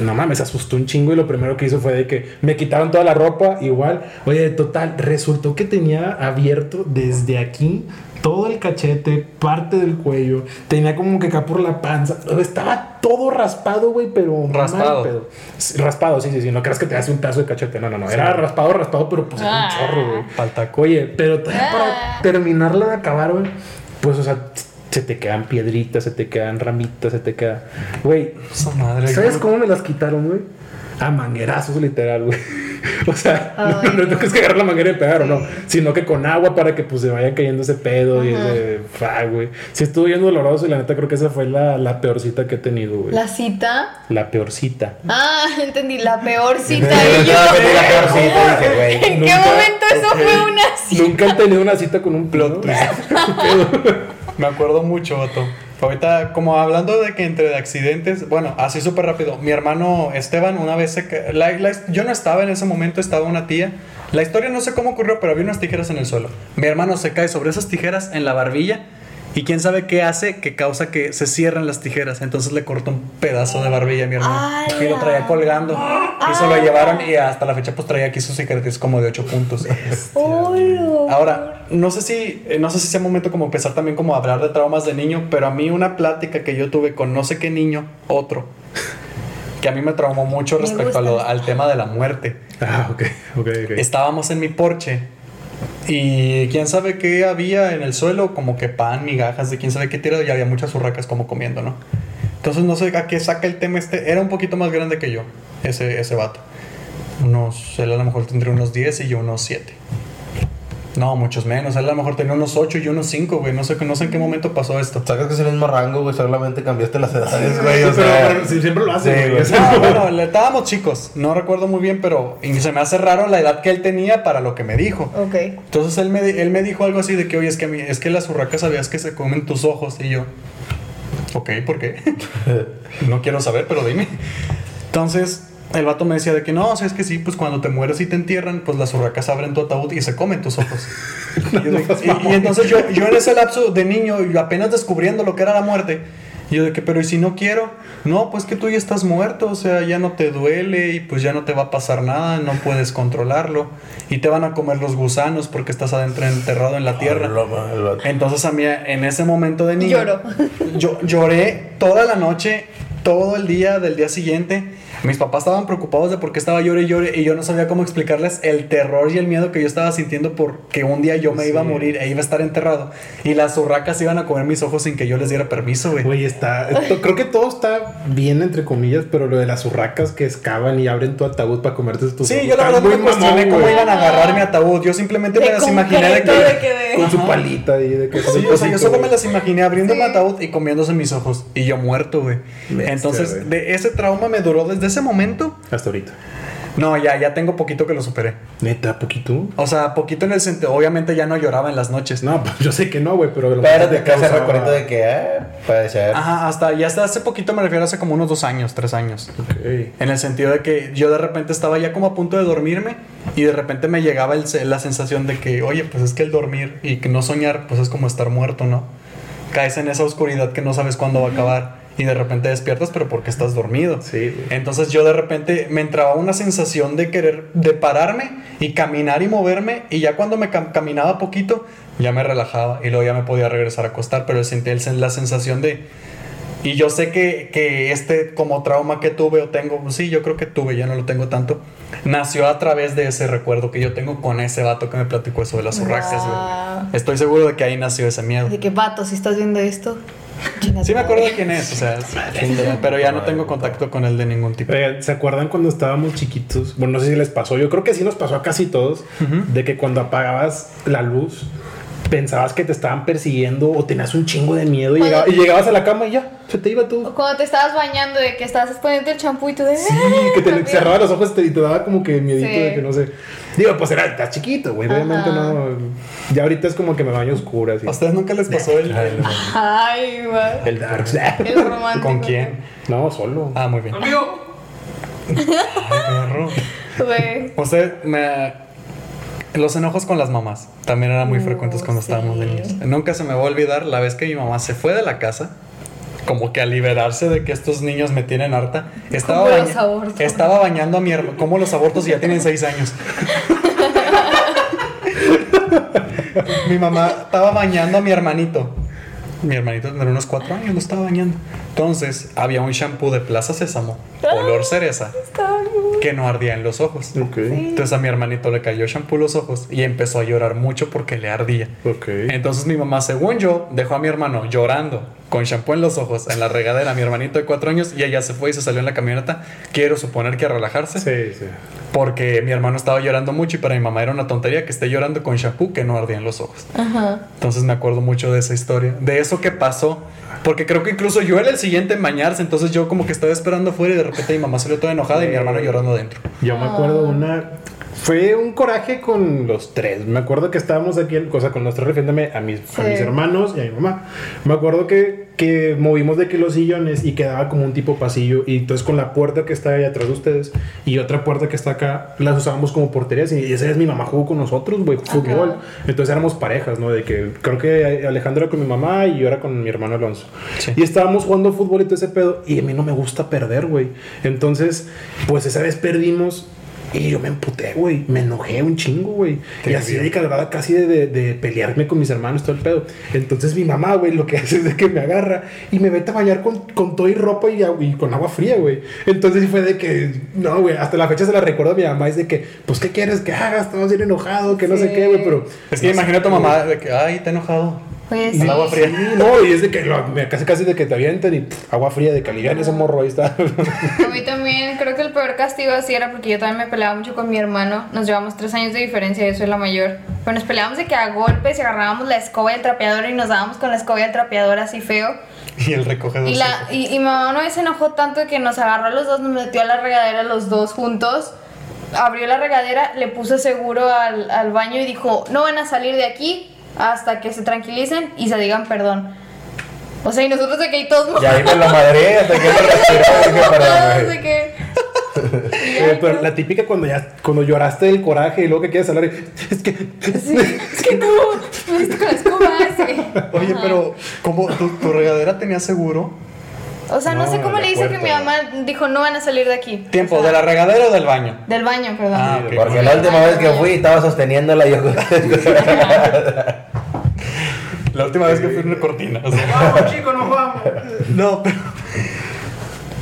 no mames, asustó un chingo y lo primero que hizo fue de que me quitaron toda la ropa, igual. Oye, total, resultó que tenía abierto desde aquí todo el cachete, parte del cuello, tenía como que acá por la panza, estaba todo raspado, güey, pero Raspado. pedo. Sí, Raspado, sí, sí, sí, no creas que te hace un tazo de cachete, no, no, no, era raspado, raspado, pero pues era un Ah. chorro, güey. Falta. Oye, pero todavía Ah. para terminarla de acabar, güey, pues, o sea, se te quedan piedritas, se te quedan ramitas, se te queda. Güey, Esa madre. ¿sabes cómo me las quitaron, güey? A manguerazos, literal, güey. O sea, no, Ay, no, no tienes que agarrar la manguera y pegar o no, sino que con agua para que pues se vaya cayendo ese pedo y ese. fa, güey. Sí, estuvo bien doloroso y la neta creo que esa fue la, la peor cita que he tenido, güey. La, ¿La cita? peor cita. Ah, entendí, la peor cita. Y yo, la peor cita, dije, güey. ¿en qué momento eso fue una cita? Nunca han tenido una cita con un Plot plot. Me acuerdo mucho, vato. Ahorita, como hablando de que entre de accidentes, bueno, así súper rápido. Mi hermano Esteban una vez se la- la- yo no estaba en ese momento, estaba una tía. La historia no sé cómo ocurrió, pero había unas tijeras en el suelo. Mi hermano se cae sobre esas tijeras en la barbilla Y quién sabe qué hace que causa que se cierren las tijeras. Entonces le cortó un pedazo de barbilla a mi hermano. Y lo traía colgando. Y se lo llevaron y hasta la fecha pues traía aquí sus cicatrices como de 8 puntos. Ahora, no sé si eh, no sé si sea momento como empezar también como a hablar de traumas de niño, pero a mí una plática que yo tuve con no sé qué niño, otro, que a mí me traumó mucho Me respecto a lo- al tema de la muerte. Ah, ok, ok, ok. Estábamos en mi porche y quién sabe qué había en el suelo, como que pan, migajas de quién sabe qué tirado y había muchas urracas como comiendo, ¿no? Entonces no sé a qué saca el tema este. Era un poquito más grande que yo, ese, ese vato. Unos, él a lo mejor tendría unos 10 y yo unos 7. No, muchos menos. Él a lo mejor tenía unos 8 y unos 5, güey. No sé, no sé en qué momento pasó esto. Sacas que es el mismo rango, güey, solamente cambiaste las edades, güey, o sea... pero siempre lo hace, Sí, güey. güey. Ese- No, bueno, le- estábamos chicos. No recuerdo muy bien, pero y se me hace raro la edad que él tenía para lo que me dijo. Ok. Entonces él me, él me dijo algo así de que, oye, es que, a mí- es que las urracas sabías que se comen tus ojos. Y yo, ok, ¿por qué? no quiero saber, pero dime. Entonces el vato me decía de que no, o sea, es que sí, pues cuando te mueres y te entierran, pues las urracas abren tu ataúd y se comen tus ojos. y, yo de- y- y entonces yo, yo en ese lapso de niño, yo apenas descubriendo lo que era la muerte, yo de que, pero ¿y si no quiero? No, pues que tú ya estás muerto, o sea, ya no te duele y pues ya no te va a pasar nada, no puedes controlarlo y te van a comer los gusanos porque estás adentro enterrado en la tierra. Entonces a mí en ese momento de niño Lloró. yo lloré toda la noche, todo el día del día siguiente. Mis papás estaban preocupados de por qué estaba llore y llore y yo no sabía cómo explicarles el terror y el miedo que yo estaba sintiendo porque un día yo me iba a morir e iba a estar enterrado y las urracas iban a comer mis ojos sin que yo les diera permiso, güey. Güey, está. esto- creo que todo está bien, entre comillas, pero lo de las urracas que excavan y abren tu ataúd para comerte tus Sí, ojos, yo la verdad me cuestioné cómo iban a agarrar mi ataúd. Yo simplemente me De las imaginé de que... de que de- Con su Ajá. palita ahí de que Sí, o sea, yo solo me las imaginé abriendo Sí. el ataúd y comiéndose mis ojos. Y yo muerto, güey. Entonces, de ese trauma me duró desde ese momento. Hasta ahorita. No, ya, ya tengo poquito que lo superé. Neta, poquito. O sea, poquito en el sentido, obviamente ya no lloraba en las noches. No, pues yo sé que no, güey, pero. lo Pero que te causaba- recuerdo de que, eh, puede ser. Ajá, hasta, ya hasta hace poquito me refiero hace como unos dos años, tres años. Ok. En el sentido de que yo de repente estaba ya como a punto de dormirme y de repente me llegaba el la sensación de que, oye, pues es que el dormir y que no soñar, pues es como estar muerto, ¿no? Caes en esa oscuridad que no sabes cuándo va a acabar y de repente despiertas, pero porque estás dormido. Sí. Entonces yo de repente me entraba una sensación de querer, de pararme y caminar y moverme y ya cuando me cam- caminaba poquito ya me relajaba y luego ya me podía regresar a acostar, pero sentía la sensación de... Y yo sé que, que este como trauma que tuve o tengo, sí, yo creo que tuve, ya no lo tengo tanto, nació a través de ese recuerdo que yo tengo con ese vato que me platicó eso de las urracas, güey. Wow. Estoy seguro de que ahí nació ese miedo. De que vato, si estás viendo esto. Sí me acuerdo de quién es, o sea, pero ya no tengo contacto con él de ningún tipo. Oigan, ¿se acuerdan cuando estábamos chiquitos? Bueno, no sé si les pasó. Yo creo que sí nos pasó a casi todos. De que cuando apagabas la luz, pensabas que te estaban persiguiendo o tenías un chingo de miedo y, Cuando- llegaba- y llegabas a la cama y ya, se te iba O todo. cuando te estabas bañando, de que estabas poniendo el champú y tú de. Sí, que te cerraba los ojos y te daba como que miedito Sí. de que no sé. Digo, pues era, estás chiquito, güey. Obviamente Ajá. no. Ya ahorita es como que me baño oscura. Así. ¿A ustedes nunca les pasó el, el- Ay, güey. El dark. El romántico. con quién? No, solo. Ah, muy bien. Amigo, Perro. Güey. Usted me los enojos con las mamás también eran muy frecuentes cuando sí. estábamos de niños. Nunca se me va a olvidar la vez que mi mamá se fue de la casa. Como que a liberarse de que estos niños me tienen harta. Estaba, Como los baña- abortos. estaba bañando a mi hermano. Como los abortos ya tienen seis años. mi mamá estaba bañando a mi hermanito. Mi hermanito tendría unos cuatro años, lo estaba bañando. Entonces había un shampoo de Plaza Sésamo, olor cereza, que no ardía en los ojos. Ok. Entonces a mi hermanito le cayó shampoo en los ojos y empezó a llorar mucho porque le ardía. Ok. Entonces mi mamá, según yo, dejó a mi hermano llorando con shampoo en los ojos en la regadera, mi hermanito de cuatro años, y ella se fue y se salió en la camioneta. Quiero suponer que a relajarse, Sí, sí. porque mi hermano estaba llorando mucho y para mi mamá era una tontería que esté llorando con shampoo que no ardía en los ojos. Ajá. Entonces me acuerdo mucho de esa historia, de eso que pasó. Porque creo que incluso yo era el siguiente en bañarse, entonces yo como que estaba esperando afuera y de repente mi mamá salió toda enojada y mi hermano llorando adentro. Yo me acuerdo una fue un coraje con los tres. Me acuerdo que estábamos aquí, en, cosa con los tres refiriéndome a mis, a Sí. mis hermanos y a mi mamá. Me acuerdo que, que movimos de que los sillones y quedaba como un tipo pasillo. Y entonces con la puerta que está ahí atrás de ustedes y otra puerta que está acá, las usábamos como porterías. Y esa vez mi mamá jugó con nosotros, güey, fútbol. Entonces éramos parejas, ¿no? De que creo que Alejandro era con mi mamá y yo era con mi hermano Alonso. Sí. Y estábamos jugando fútbol y todo ese pedo. Y a mí no me gusta perder, güey. Entonces, pues esa vez perdimos. Y yo me emputé, güey. Me enojé un chingo, güey. Y así de calorada casi de, de, de pelearme con mis hermanos, todo el pedo. Entonces mi mamá, güey, lo que hace es de que me agarra y me vete a bañar con, con todo y ropa y, con agua fría, güey. Entonces fue de que, no, güey, hasta la fecha se la recuerdo a mi mamá. Es de que, pues, ¿qué quieres que haga? Estamos bien enojado, que no sé qué, güey, pero... Es que imagina a tu mamá de que, ay, está enojado. Pues sí. agua fría. Sí, no, y es de que lo- me- casi casi de que te avientan y pff, agua fría de que alivian ese morro, ahí está. A mí también, creo que el peor castigo así era porque yo también me peleaba mucho con mi hermano. Nos llevamos tres años de diferencia, yo soy la mayor. Pero nos peleábamos de que a golpes y agarrábamos la escoba y el trapeador y nos dábamos con la escoba y el trapeador así feo. Y el recogedor. Y, la, y, y mi mamá una vez se enojó tanto de que nos agarró a los dos, nos metió a la regadera los dos juntos. Abrió la regadera, le puso seguro al, al baño y dijo, no van a salir de aquí hasta que se tranquilicen y se digan perdón. O sea, y nosotros de que ahí todos Y ahí me lo madré hasta que me que... Eh, pero la típica cuando ya cuando lloraste del coraje y luego que quieres hablar y, es que Sí, es que tú la escoba, sí. Oye, Ajá. pero, ¿cómo tu, tu regadera tenía seguro? O sea, no, No, sé cómo le hice que puerta. mi mamá dijo no van a salir de aquí. Tiempo, O sea, ¿de la regadera o del baño? Del baño, perdón. Ah, ok. Porque la última vez que fui estaba sosteniéndola y yo. La última vez que fui una cortina. o sea. Vamos, chicos, nos vamos. no, pero.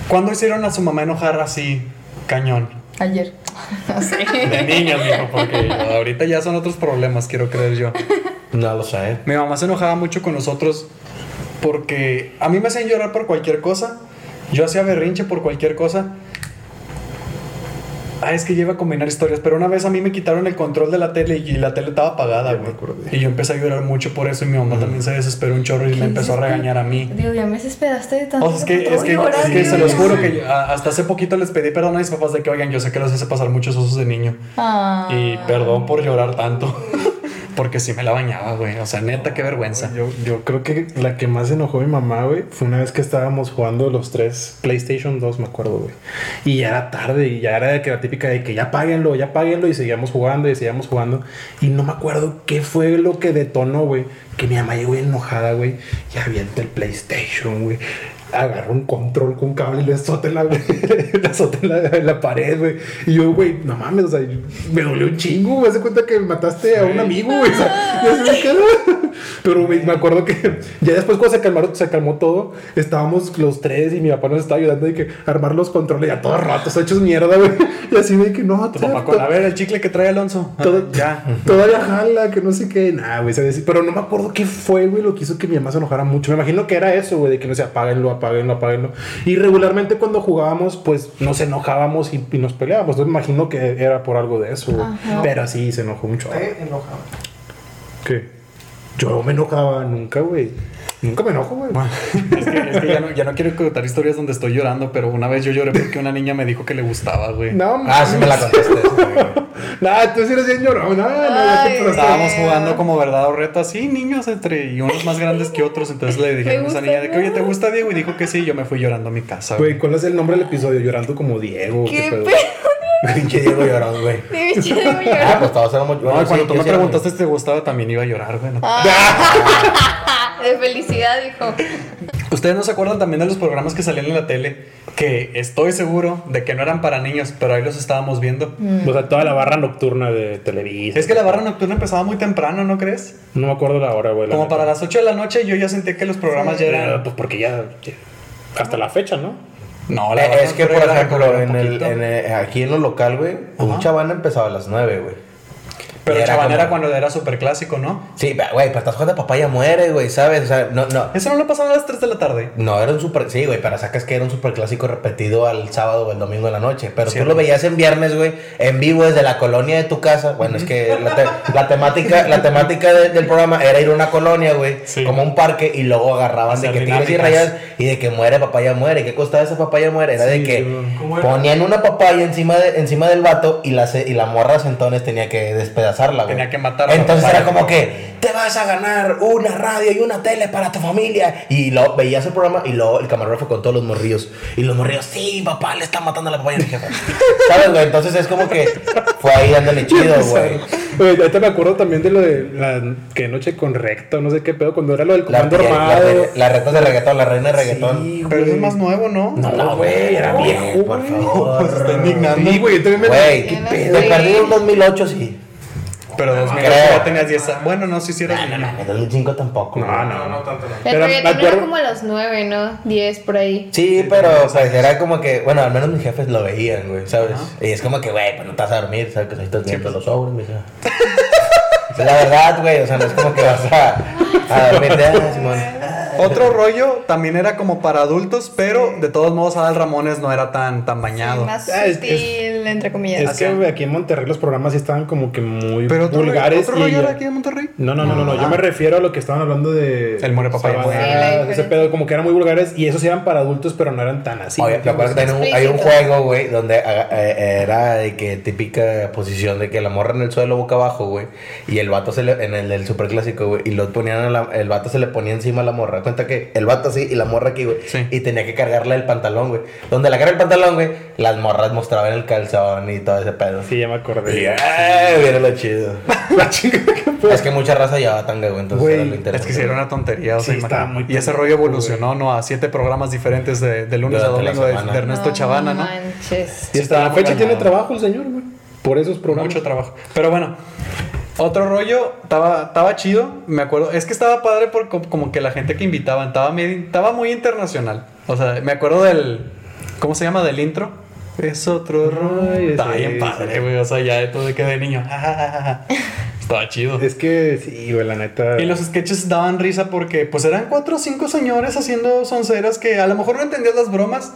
¿Cuándo hicieron a su mamá enojar así, cañón? Ayer. No sé. De niños, mijo, porque ahorita ya son otros problemas, quiero creer yo. No lo sé. Mi mamá se enojaba mucho con nosotros porque a mí me hacían llorar por cualquier cosa. Yo hacía berrinche por cualquier cosa. Ah, es que lleva a combinar historias, pero una vez a mí me quitaron el control de la tele y la tele estaba apagada, güey. Y yo empecé a llorar mucho por eso y mi mamá también se desesperó un chorro y me ¿Qué empezó a regañar a mí. Digo, ya me desesperaste de tanto. O sea, es que, es que, llorar, es que se los juro que a- hasta hace poquito les pedí perdón a mis papás de que, oigan, yo sé que los hice pasar muchos osos de niño. Ah. Y perdón por llorar tanto. Porque sí me la bañaba, güey. O sea, neta, qué vergüenza. Yo, yo creo que la que más enojó mi mamá, güey, fue una vez que estábamos jugando los tres PlayStation 2, me acuerdo, güey. Y ya era tarde y ya era que la típica de que ya páguenlo, ya páguenlo y seguíamos jugando y seguíamos jugando. Y no me acuerdo qué fue lo que detonó, güey, que mi mamá llegó enojada, güey, y avienta el PlayStation, güey. Agarró un control con cable y le azota en la, le azota en la, en la pared, güey. Y yo, güey, no mames, o sea, me dolió un chingo, güey. Hace cuenta que mataste a un amigo, güey. O sea. Pero, güey, me acuerdo que ya después cuando se calmaron, se calmó todo, estábamos los tres y mi papá nos estaba ayudando de que armar los controles ya todos ratos, hechos mierda, güey. Y así de que no, Tu papá con, a ver, el chicle que trae Alonso. todo, Ah, ya. Todavía jala, que no sé qué. Nada, güey. Pero no me acuerdo qué fue, güey, lo que hizo que mi mamá se enojara mucho. Me imagino que era eso, güey, de que no se apáguenlo, apáguenlo, apáguenlo. Y regularmente cuando jugábamos, pues nos enojábamos y, y nos peleábamos. Entonces me imagino que era por algo de eso. Ajá. Pero sí, se enojó mucho. Te. ¿Qué? Yo me enojaba nunca, güey. Nunca me enojo, güey. Es que, es que ya, no, ya no quiero contar historias donde estoy llorando, pero una vez yo lloré porque una niña me dijo que le gustaba, güey. No, Ah, sí me la contaste. güey. Nada, tú sí eres bien llorón. No, no. Estábamos jugando como verdad o reto así, niños entre y unos más grandes que otros. Entonces le dije Me a esa niña de que, oye, ¿te gusta Diego? Y dijo que sí. Y yo me fui llorando a mi casa. Güey. ¿cuál es el nombre del episodio? Llorando como Diego. ¿Qué pedo? pedo? Pinche Diego llorón, güey. Sí, chido, Ah, llorar. pues todos éramos No, cuando tú me sí, sí, preguntaste si te gustaba, también iba a llorar, güey. ¿no? De felicidad, dijo. Ustedes no se acuerdan también de los programas que salían en la tele, que estoy seguro de que no eran para niños, pero ahí los estábamos viendo. O sea, toda la barra nocturna de Televisa. Es que la barra nocturna empezaba muy temprano, ¿no crees? No me acuerdo la hora, güey. la Como neta. para las 8 de la noche yo ya sentía que los programas ya Pero, eran... Pues porque ya. ya- Hasta la fecha, ¿no? No, la Eh, es que, por ejemplo, en el, en el- aquí en lo local, güey, un Ajá. chavana empezaba a las 9, güey. Pero era Chavana como- cuando era súper clásico, ¿no? Sí, güey, pero estás jugando papaya muere, güey, ¿sabes? O sea, no, no. Eso no lo pasaban a las 3 de la tarde. No, era un super. Sí, güey, pero sacas que era un super clásico repetido al sábado o el domingo de la noche. Pero Sí, tú lo veías en viernes, güey, en vivo desde la colonia de tu casa. Bueno, es que la, te- la temática, la temática de- del programa era ir a una colonia, güey, Sí. como un parque, y luego agarraban de que tigres y rayas y de que muere papaya muere. ¿Y ¿Qué costaba esa papaya muere? Era de que ponían una papaya encima, de, encima del vato y la, se- y la morra entonces tenía que güey. Tenía que matar a la Entonces era como que te vas a ganar una radio y una tele para tu familia. Y lo veías el programa y luego el camarógrafo con todos los morrillos. Y los morrillos, sí, papá, le está matando a la papaya jefa. ¿Sabes, güey? Entonces es como que fue ahí dándole chido, güey. Ahorita me acuerdo también de lo de la que noche con recto, no sé qué pedo, cuando era lo del La, comando la, armado. la reta de reggaetón, la reina de reggaetón. Sí, Pero eso es más nuevo, ¿no? No, güey, era viejo. Por favor. Se está indignando. Sí, güey, yo también me. Güey, ¿Qué de pedo? perdido en 2008, sí. Pero 2008 creo. ya tenías 10 años. Bueno, no, si hicieras No, no, no, en 2005 tampoco. No, no, No, tanto. Pero era acuerdo- como a los 9, ¿no? 10 por ahí. Sí, pero pues era como que, bueno, al menos mis jefes lo veían, güey, ¿sabes? Y es como que, güey, pues no te vas a dormir, ¿sabes? Que estás viendo los ojos, mi la verdad, güey, o sea, no es como que vas a, a dormirte, Simón. Otro rollo también era como para adultos, pero de todos modos Adal Ramones no era tan, tan bañado. Más Ah, es- sutil, entre comillas. Es que aquí en Monterrey los programas sí estaban como que muy Pero otro, vulgares. otro y rollo era aquí en Monterrey. No, no, no, no, no. Yo Ah. me refiero a lo que estaban hablando de. El More. Sí, la ese pedo, como que eran muy vulgares. Y esos eran para adultos, pero no eran tan así. Oye, que hay un, hay un juego, güey, donde eh, eh, era de que típica posición de que la morra en el suelo boca abajo, güey, y el vato se le, en el del superclásico, güey, y lo ponían a la- el vato se le ponía encima a la morra. Cuenta que el vato así y la morra aquí, güey, Sí. y tenía que cargarle el pantalón, güey. Donde la carga el pantalón, güey, las morras mostraban el calzón y todo ese pedo. Sí, ya me acordé. Y, ay, lo chido. La chingada que fue. es que mucha raza llevaba tanga, güey, entonces Güey, era lo Es interesante. que sí era una tontería, o sea, Sí, estaba muy Y ese rollo evolucionó, ¿no? A siete programas diferentes de, de lunes a Durante domingo de, Ernesto Chavana, ¿no? manches. Y hasta la fecha ganado. tiene trabajo el señor, güey. Por esos programas. Mucho trabajo. Pero bueno, otro rollo, estaba, estaba chido, me acuerdo. Es que estaba padre por co- como que la gente que invitaban, estaba, medio- estaba muy internacional. O sea, me acuerdo del. ¿Cómo se llama? Del intro. Es otro rollo. Sí, bien padre, güey. O sea, ya todo de que de niño. estaba chido. Es que sí, güey, la neta. Y los sketches daban risa porque pues eran cuatro o cinco señores haciendo sonceras que a lo mejor no entendías las bromas,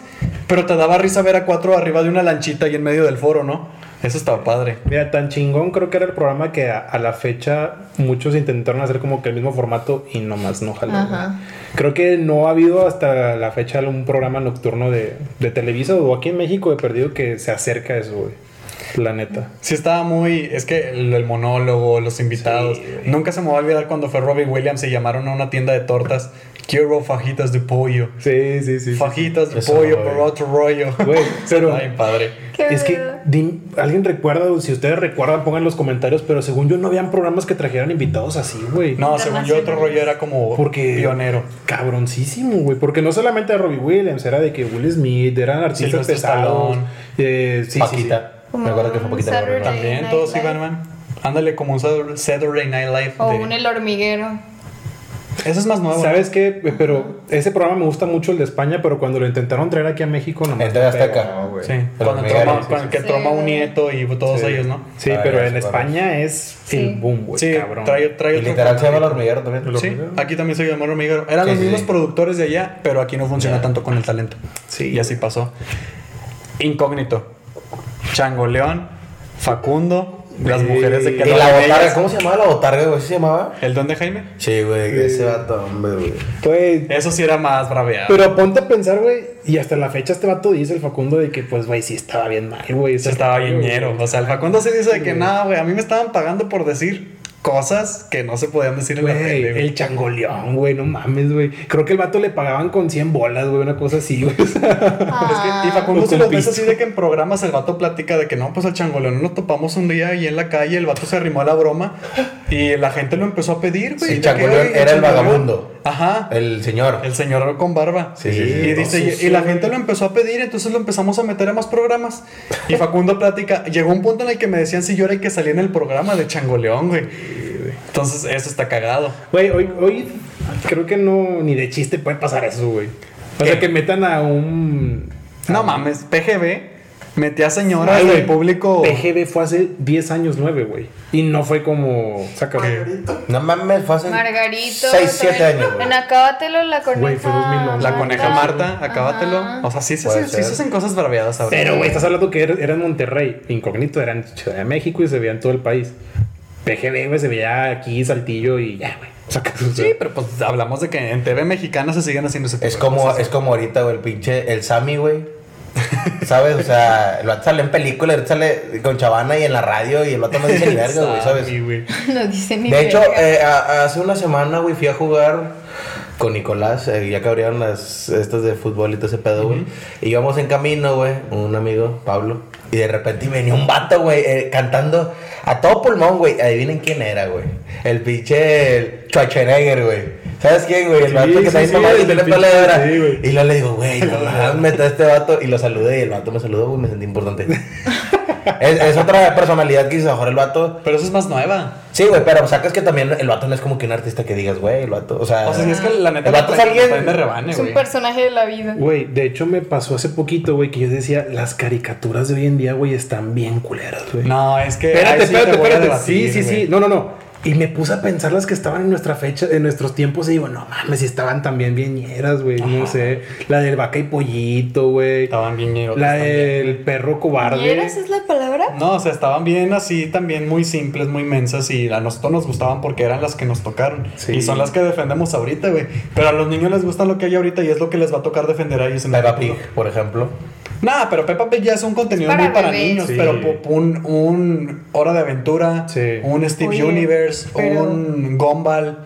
pero te daba risa ver a cuatro arriba de una lanchita y en medio del foro, ¿no? Eso estaba padre. Mira, tan chingón creo que era el programa que a, a la fecha muchos intentaron hacer como que el mismo formato y nomás no jaló. Ajá. Creo que no ha habido hasta la fecha un programa nocturno de, de Televisa o aquí en México he perdido que se acerca a eso, güey. La neta. Sí estaba muy... Es que el, el monólogo, los invitados... Sí. Nunca se me va a olvidar cuando fue Robbie Williams y llamaron a una tienda de tortas. Quiero fajitas de pollo. Sí, sí, sí. sí. Fajitas de Eso, pollo güey. por otro rollo. Güey, pero- bien padre. Qué Es que alguien recuerda, si ustedes recuerdan, pongan en los comentarios, pero según yo no habían programas que trajeran invitados así, güey. No, según yo otro rollo era como Porque pionero. cabroncísimo, güey. Porque no solamente de Robbie Williams, era de que Will Smith, eran artistas Sylvester pesados. Eh, sí, sí, sí. Paquita. Me acuerdo que fue Paquita. la Saturday. También Night todos Live. iban, man. Ándale como un Saturday Night Live. O de- un El Hormiguero. Eso es más nuevo. ¿Sabes qué? Pero ese programa me gusta mucho el de España, pero cuando lo intentaron traer aquí a México no El de Azteca. güey. Sí, cuando hormiguero, troma, sí, con el que sí. troma un nieto y todos Sí. ellos, ¿no? Sí, Ah, pero ya en sé cuál España es Sí. el boom, güey, Sí, cabrón. trae, trae Y otro literal se llama el hormiguero también. El Sí, hormiguero. aquí también se llama el hormiguero. Eran Sí, los sí, mismos sí. productores de allá, pero aquí no funciona Ya. tanto con el talento. Sí. Y así pasó. Incógnito. Chango León, Facundo, las mujeres de Y que la hablan de botarga. ¿cómo se llamaba la botarga, güey? ¿Sí se llamaba? ¿El don de Jaime? Sí, güey, ese vato, hombre, güey. Güey, Eso sí era más braveado. Pero ponte a pensar, güey, y hasta la fecha este vato dice el Facundo de que, pues, güey, sí estaba bien mal, güey. Se estaba bien ñero. O sea, el Facundo se dice de que nada, güey, a mí me estaban pagando por decir cosas que no se podían decir en la tele, el changoleón, güey, no mames, güey. Creo que el vato le pagaban con 100 bolas, güey, una cosa así, güey. Es que, y Facundo si con los ves así de que en programas el vato platica de que no, pues al changoleón lo topamos un día ahí en la calle, el vato se arrimó a la broma y la gente lo empezó a pedir, güey. Sí, Changoleón "Oye, era el Changoleón". vagabundo. Ajá. El señor. El señor con barba. Sí, sí, sí. Y dice, la gente lo empezó a pedir, entonces lo empezamos a meter a más programas. Y Facundo platica, llegó un punto en el que me decían si yo era el que salía en el programa de Changoleón, güey. Entonces, eso está cagado. Güey, hoy, hoy creo que no, ni de chiste puede pasar eso, güey. O ¿Qué? sea, que metan a un... No mames, PGB Metía señoras Ay, del público. PGB fue hace 10 años 9, güey. Y no fue como. Saca, No mames, fue hace Margarito. 6, 7 también. años, güey. En Acábatelo, la coneja. Güey, fue 2011. La coneja Marta, Ajá. acábatelo. O sea, sí se, hacen- sí se hacen cosas braviadas ahora. Pero, güey, estás hablando que era, era en Monterrey. Incógnito era en Ciudad de México y se veía en todo el país. PGB, güey, se veía aquí, Saltillo y ya, güey. Saca sus- Sí, pero pues hablamos de que en TV mexicana se siguen haciendo ese tipo Es de como, cosas. es como ahorita, güey, el pinche, el Sammy, güey. ¿Sabes? O sea, el vato sale en película, el vato sale con Chavana y en la radio y el vato no dice ni verga, güey, ¿sabes? Sí, güey. No dice ni De hecho, eh, a- hace una semana, güey, fui a jugar con Nicolás, eh, ya que abrieron las estas de fútbol y todo ese pedo, güey. Y íbamos en camino, güey, un amigo, Pablo, y de repente venía un vato, güey, eh, cantando a todo pulmón, güey. Adivinen quién era, güey. El pinche Schwarzenegger, güey. ¿Sabes quién, güey? El Sí, vato que sí, mamado y tiene güey. Y luego le digo, güey, no mames, a este vato. Y lo saludé y el vato me saludó, güey, me sentí importante. es, es otra personalidad que dice, mejor el vato. Pero eso es más nueva. Sí, güey, pero sacas que también el vato no es como que un artista que digas, güey, el vato, o sea... O sea, si es que la neta El vato es alguien- de rebane, Es un personaje de la vida. Güey, de hecho me pasó hace poquito, güey, que yo decía, las caricaturas de hoy en día, güey, están bien culeras, güey. No, es que. Espérate, espérate, espérate. debatir, sí, sí, sí. No, no, no. Y me puse a pensar las que estaban en nuestra fecha, en nuestros tiempos, y digo, no mames, si estaban también bien ñeras, güey. No sé. La del vaca y pollito, güey. Estaban bien La del perro cobarde. ¿Quieres es la palabra? No, o sea, estaban bien así, también muy simples, muy mensas y a nosotros nos gustaban porque eran las que nos tocaron. Sí. Y son las que defendemos ahorita, güey. Pero a los niños les gusta lo que hay ahorita y es lo que les va a tocar defender a ellos en el Peppa. Pig, por ejemplo. Nah, pero Peppa Pig ya es un contenido Para muy para bebés. niños, Sí. pero un, un Hora de Aventura, Sí. un Steve Oye, Universe, pero- un Gumball,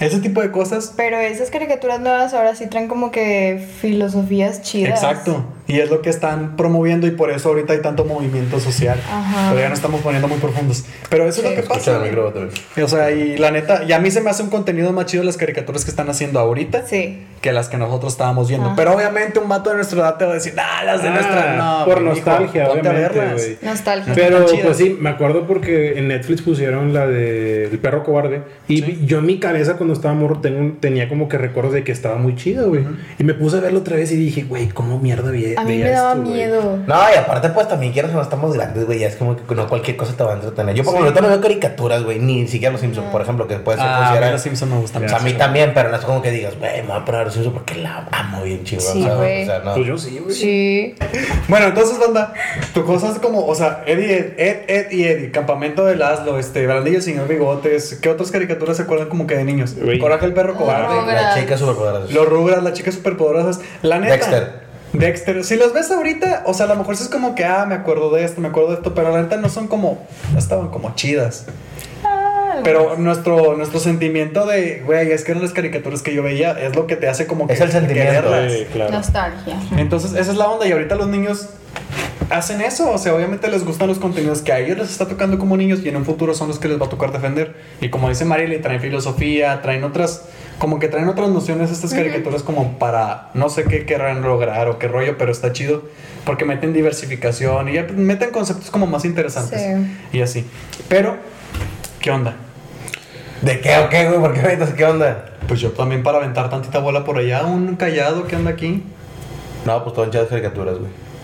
ese tipo de cosas. Pero esas caricaturas nuevas ahora sí traen como que filosofías chidas. Exacto. Y es lo que están promoviendo y por eso ahorita hay tanto movimiento social. Ajá. Pero ya no estamos poniendo muy profundos. Pero eso es lo que Escucha pasa. el güey. micro otra vez. O sea, y la neta, y a mí se me hace un contenido más chido las caricaturas que están haciendo ahorita Sí. que las que nosotros estábamos viendo. Ajá. Pero obviamente un vato de nuestra edad te va a decir, ah, las de Ah, nuestra. No, por nostalgia, ponte a obviamente. Nostalgia. Pero pues sí, me acuerdo porque en Netflix pusieron la de El perro cobarde y Sí. yo en mi cabeza cuando estaba morro tengo tenía como que recuerdos de que estaba muy chido, güey. Y me puse a verlo otra vez y dije, güey, ¿cómo mierda vi A mí me daba güey? miedo. No, y aparte, pues también quieres o no estamos grandes, güey. Ya es como que no cualquier cosa te va a entretener. Yo, por ejemplo, ahorita no veo caricaturas, güey. Ni siquiera los Simpsons, por ejemplo, que puede ser Ah, a mí considerada. los Simpsons me gustan O sea, a mí también, pero no es como que digas, güey, me voy a poner los Simpsons porque la amo bien chingón. Sí. O sea, no. Pues yo sí, güey. Sí. Bueno, entonces, banda, tu cosa es como, o sea, Eddie, Ed, Ed, Ed y Eddie, Campamento de Laszlo, este, Brandillo Señor Bigotes, ¿qué otras caricaturas se acuerdan como que de niños? Güey. Coraje el perro cobarde. La chica superpoderosa. Los Rugrats, las chicas superpoderosas, la neta. Dexter. Dexter, si los ves ahorita, o sea, a lo mejor sí es como que, ah, me acuerdo de esto, me acuerdo de esto, pero la neta no son como, no estaban como chidas. Ah, Pero nuestro, nuestro sentimiento de, güey, es que eran las caricaturas que yo veía, es lo que te hace como que Es el sentimiento, quererlas. Sí, claro. Nostalgia. Entonces, esa es la onda. Y ahorita los niños hacen eso. O sea, obviamente les gustan los contenidos que a ellos les está tocando como niños y en un futuro son los que les va a tocar defender. Y como dice Marily, traen filosofía, traen otras, como que traen otras nociones estas caricaturas como para no sé qué querrán lograr o qué rollo, pero está chido porque meten diversificación y ya meten conceptos como más interesantes Sí. y así. Pero, ¿qué onda? ¿De qué o qué, güey? ¿Por qué me dices qué onda? Pues yo también para aventar tantita bola por allá, un callado que anda aquí. No, pues todo en caricaturas, güey.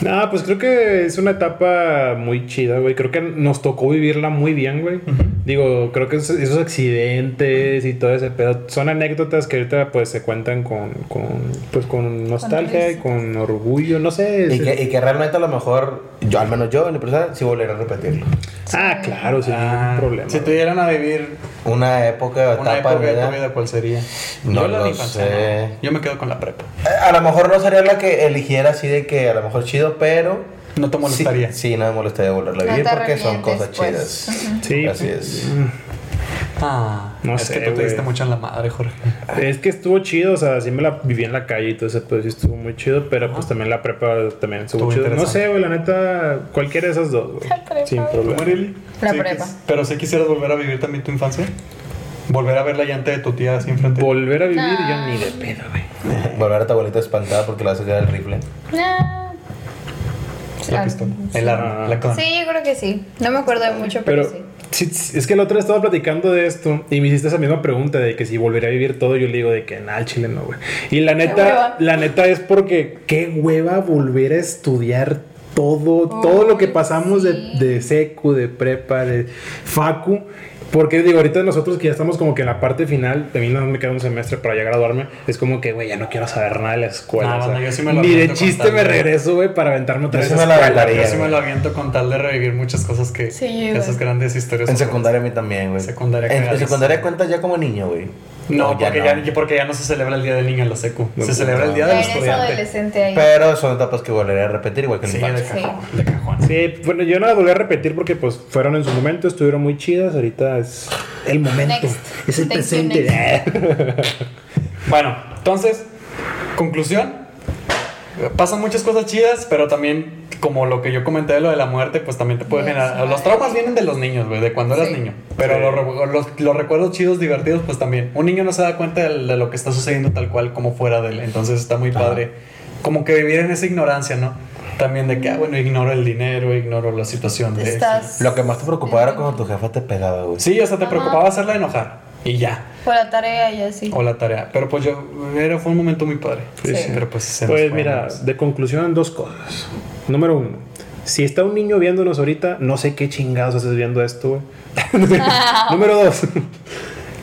No, pues creo que es una etapa muy chida, güey. Creo que nos tocó vivirla muy bien, güey. Digo, creo que esos, esos accidentes y todo ese pedo son anécdotas que ahorita pues se cuentan con, con pues con nostalgia y con orgullo, no sé. Y que, y que realmente a lo mejor, yo, al menos yo en mi persona, sí volveré a repetirlo. Ah, claro, sin Ah, ningún problema. Si tuvieran a vivir Una época, Una etapa época de de vida. tu vida, ¿cuál sería? No Yo la lo infancia, sé. no. Yo me quedo con la prepa. Eh, A lo mejor no sería la que eligiera así de que a lo mejor chido, pero. No te molestaría. Sí, sí, no me molestaría volverla a No vivir porque son cosas pues. chidas. Sí, Así es. Ah, No es sé, que tú te diste mucho en la madre, Jorge. Es que estuvo chido, o sea, sí me la viví en la calle y todo ese pues sí estuvo muy chido, pero pues también la prepa también estuvo, Estuvo chido. No sé, güey, la neta, cualquiera de esas dos, güey. La prepa. Sin problema. La Sí, prepa. Pero si quisieras volver a vivir también tu infancia. Volver a ver la llanta de tu tía así enfrente. Volver a vivir Nah. yo ni de pedo, güey. Volver a tu abuelita espantada porque le vas a sacar el rifle. Ah. La Ah, pistola. El arma. La con. Sí, yo creo que sí. No me acuerdo de mucho, pero, Pero sí. sí, sí, es que el otro día estaba platicando de esto y me hiciste esa misma pregunta de que si volvería a vivir todo, yo le digo de que nada, al chile no, güey. Y la neta, la neta es porque qué hueva volver a estudiar todo, todo lo que pasamos de, sí. de secu, de prepa, de facu. Porque digo, ahorita nosotros que ya estamos como que en la parte final, de mí no me queda un semestre para ya graduarme, es como que, güey, ya no quiero saber nada de la escuela. No, o sea, no, yo sí me lo ni de chiste me de- regreso, güey, para aventarme otra Yo vez sí a me la escuela, aventaría, Yo sí me lo aviento con tal de revivir muchas cosas que. Sí, esas grandes historias. En secundaria a mí también, güey. Secundaria En, en secundaria cuentas ya como niño, güey. No, porque, no. ya, porque ya no se celebra el Día del Niño en la secu. No, se celebra el Día del Estudiante. adolescente ahí. Pero son etapas que volveré a repetir, igual que Sí, la de cajón, de cajón. Sí, bueno, yo no la volví a repetir porque pues fueron en su momento, estuvieron muy chidas, ahorita es el momento, Next. es el Thank presente. Bueno, entonces, conclusión. Pasan muchas cosas chidas, pero también, como lo que yo comenté de lo de la muerte, pues también te puede Yes, generar. Los traumas vienen de los niños, güey, de cuando eras Sí. niño. Pero Sí. los, los- los recuerdos chidos, divertidos, pues también. Un niño no se da cuenta de, de lo que está sucediendo tal cual como fuera de él. Entonces está muy padre. Como que vivir en esa ignorancia, ¿no? También de que, ah, bueno, ignoro el dinero, ignoro la situación de Estás Lo que más te preocupaba era cuando tu jefa te pegaba, güey. Sí, o sea, te Ajá. preocupaba hacerla enojar. Y ya. por la tarea y así. O la tarea. Pero pues yo, era, fue un momento muy padre. Sí, sí. Pero pues se Pues mira, de conclusión, dos cosas. Número uno, si está un niño viéndonos ahorita, no sé qué chingados haces viendo esto, güey. Número dos,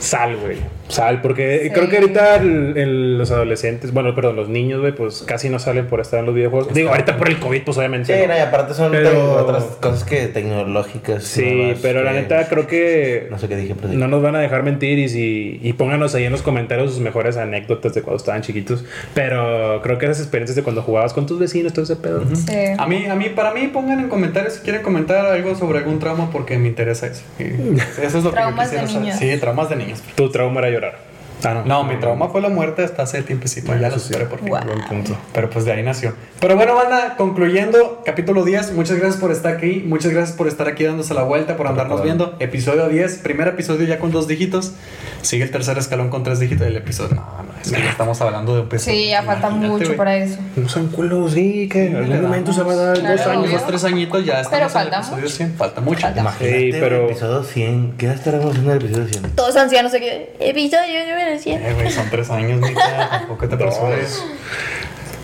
sal, güey. Sal, porque Sí. creo que ahorita el- el- los adolescentes, bueno, perdón, los niños, güey, pues casi no salen por estar en los videojuegos. Digo, ahorita por el COVID, pues obviamente. Sí, ¿no? no, y aparte son Pero- otras cosas que tecnológicas. Sí, nuevas, pero la neta creo que No sé qué dije, pero no nos van a dejar mentir y, si, y pónganos ahí en los comentarios sus mejores anécdotas de cuando estaban chiquitos. Pero creo que esas experiencias de cuando jugabas con tus vecinos, todo ese pedo. Sí. A mí, a mí, para mí, pongan en comentarios si quieren comentar algo sobre algún trauma porque me interesa eso. Y eso es lo Traumas que yo de quisiera saber. niños. Sí, traumas de niños. Tu trauma era llorar. Ah, No, mi trauma fue la muerte hasta hace tiempecito. Bueno, ya lo eso sí. superé por fin. Buen punto. Pero pues de ahí nació. Pero bueno, banda, concluyendo, capítulo 10. Muchas gracias por estar aquí. Muchas gracias por estar aquí dándose la vuelta, por andarnos viendo. Episodio 10, primer episodio ya con dos dígitos. Sigue el tercer escalón con tres dígitos. El episodio. No, no, es que ya estamos hablando de un peso. Sí, ya falta Imagínate, mucho güey. para eso. No sean culos, sí, que en algún momento se va a dar Claro, dos años. Dos, tres añitos ya Pero estamos en el falta episodio mucho. 100. Falta mucho. Falta. Imagínate Sí, pero- el episodio 100. ¿Qué estaremos haciendo en el episodio 100? Todos ancianos aquí. Episodio número 100. Eh, güey, son tres años, Mica. Tampoco te.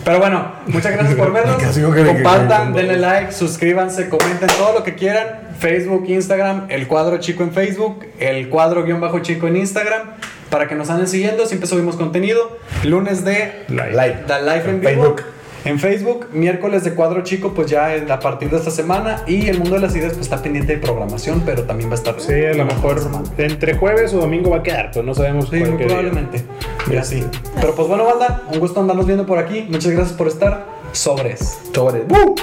Pero bueno, muchas gracias por vernos. Compartan, denle like, suscríbanse, comenten todo lo que quieran. Facebook, Instagram, el cuadro chico en Facebook, el cuadro guion bajo chico en Instagram. Para que nos anden siguiendo, siempre subimos contenido. Lunes de Live. Live. Da Live en, En vivo. Facebook. En Facebook, miércoles de cuadro chico, pues ya a partir de esta semana. Y el mundo de las ideas, pues está pendiente de programación, pero también va a estar. Sí, a lo mejor entre jueves o domingo va a quedar, pues no sabemos Sí, muy probablemente. Y así. Pero pues bueno, banda, un gusto andarnos viendo por aquí. Muchas gracias por estar. Sobres. Sobre. ¡Woo!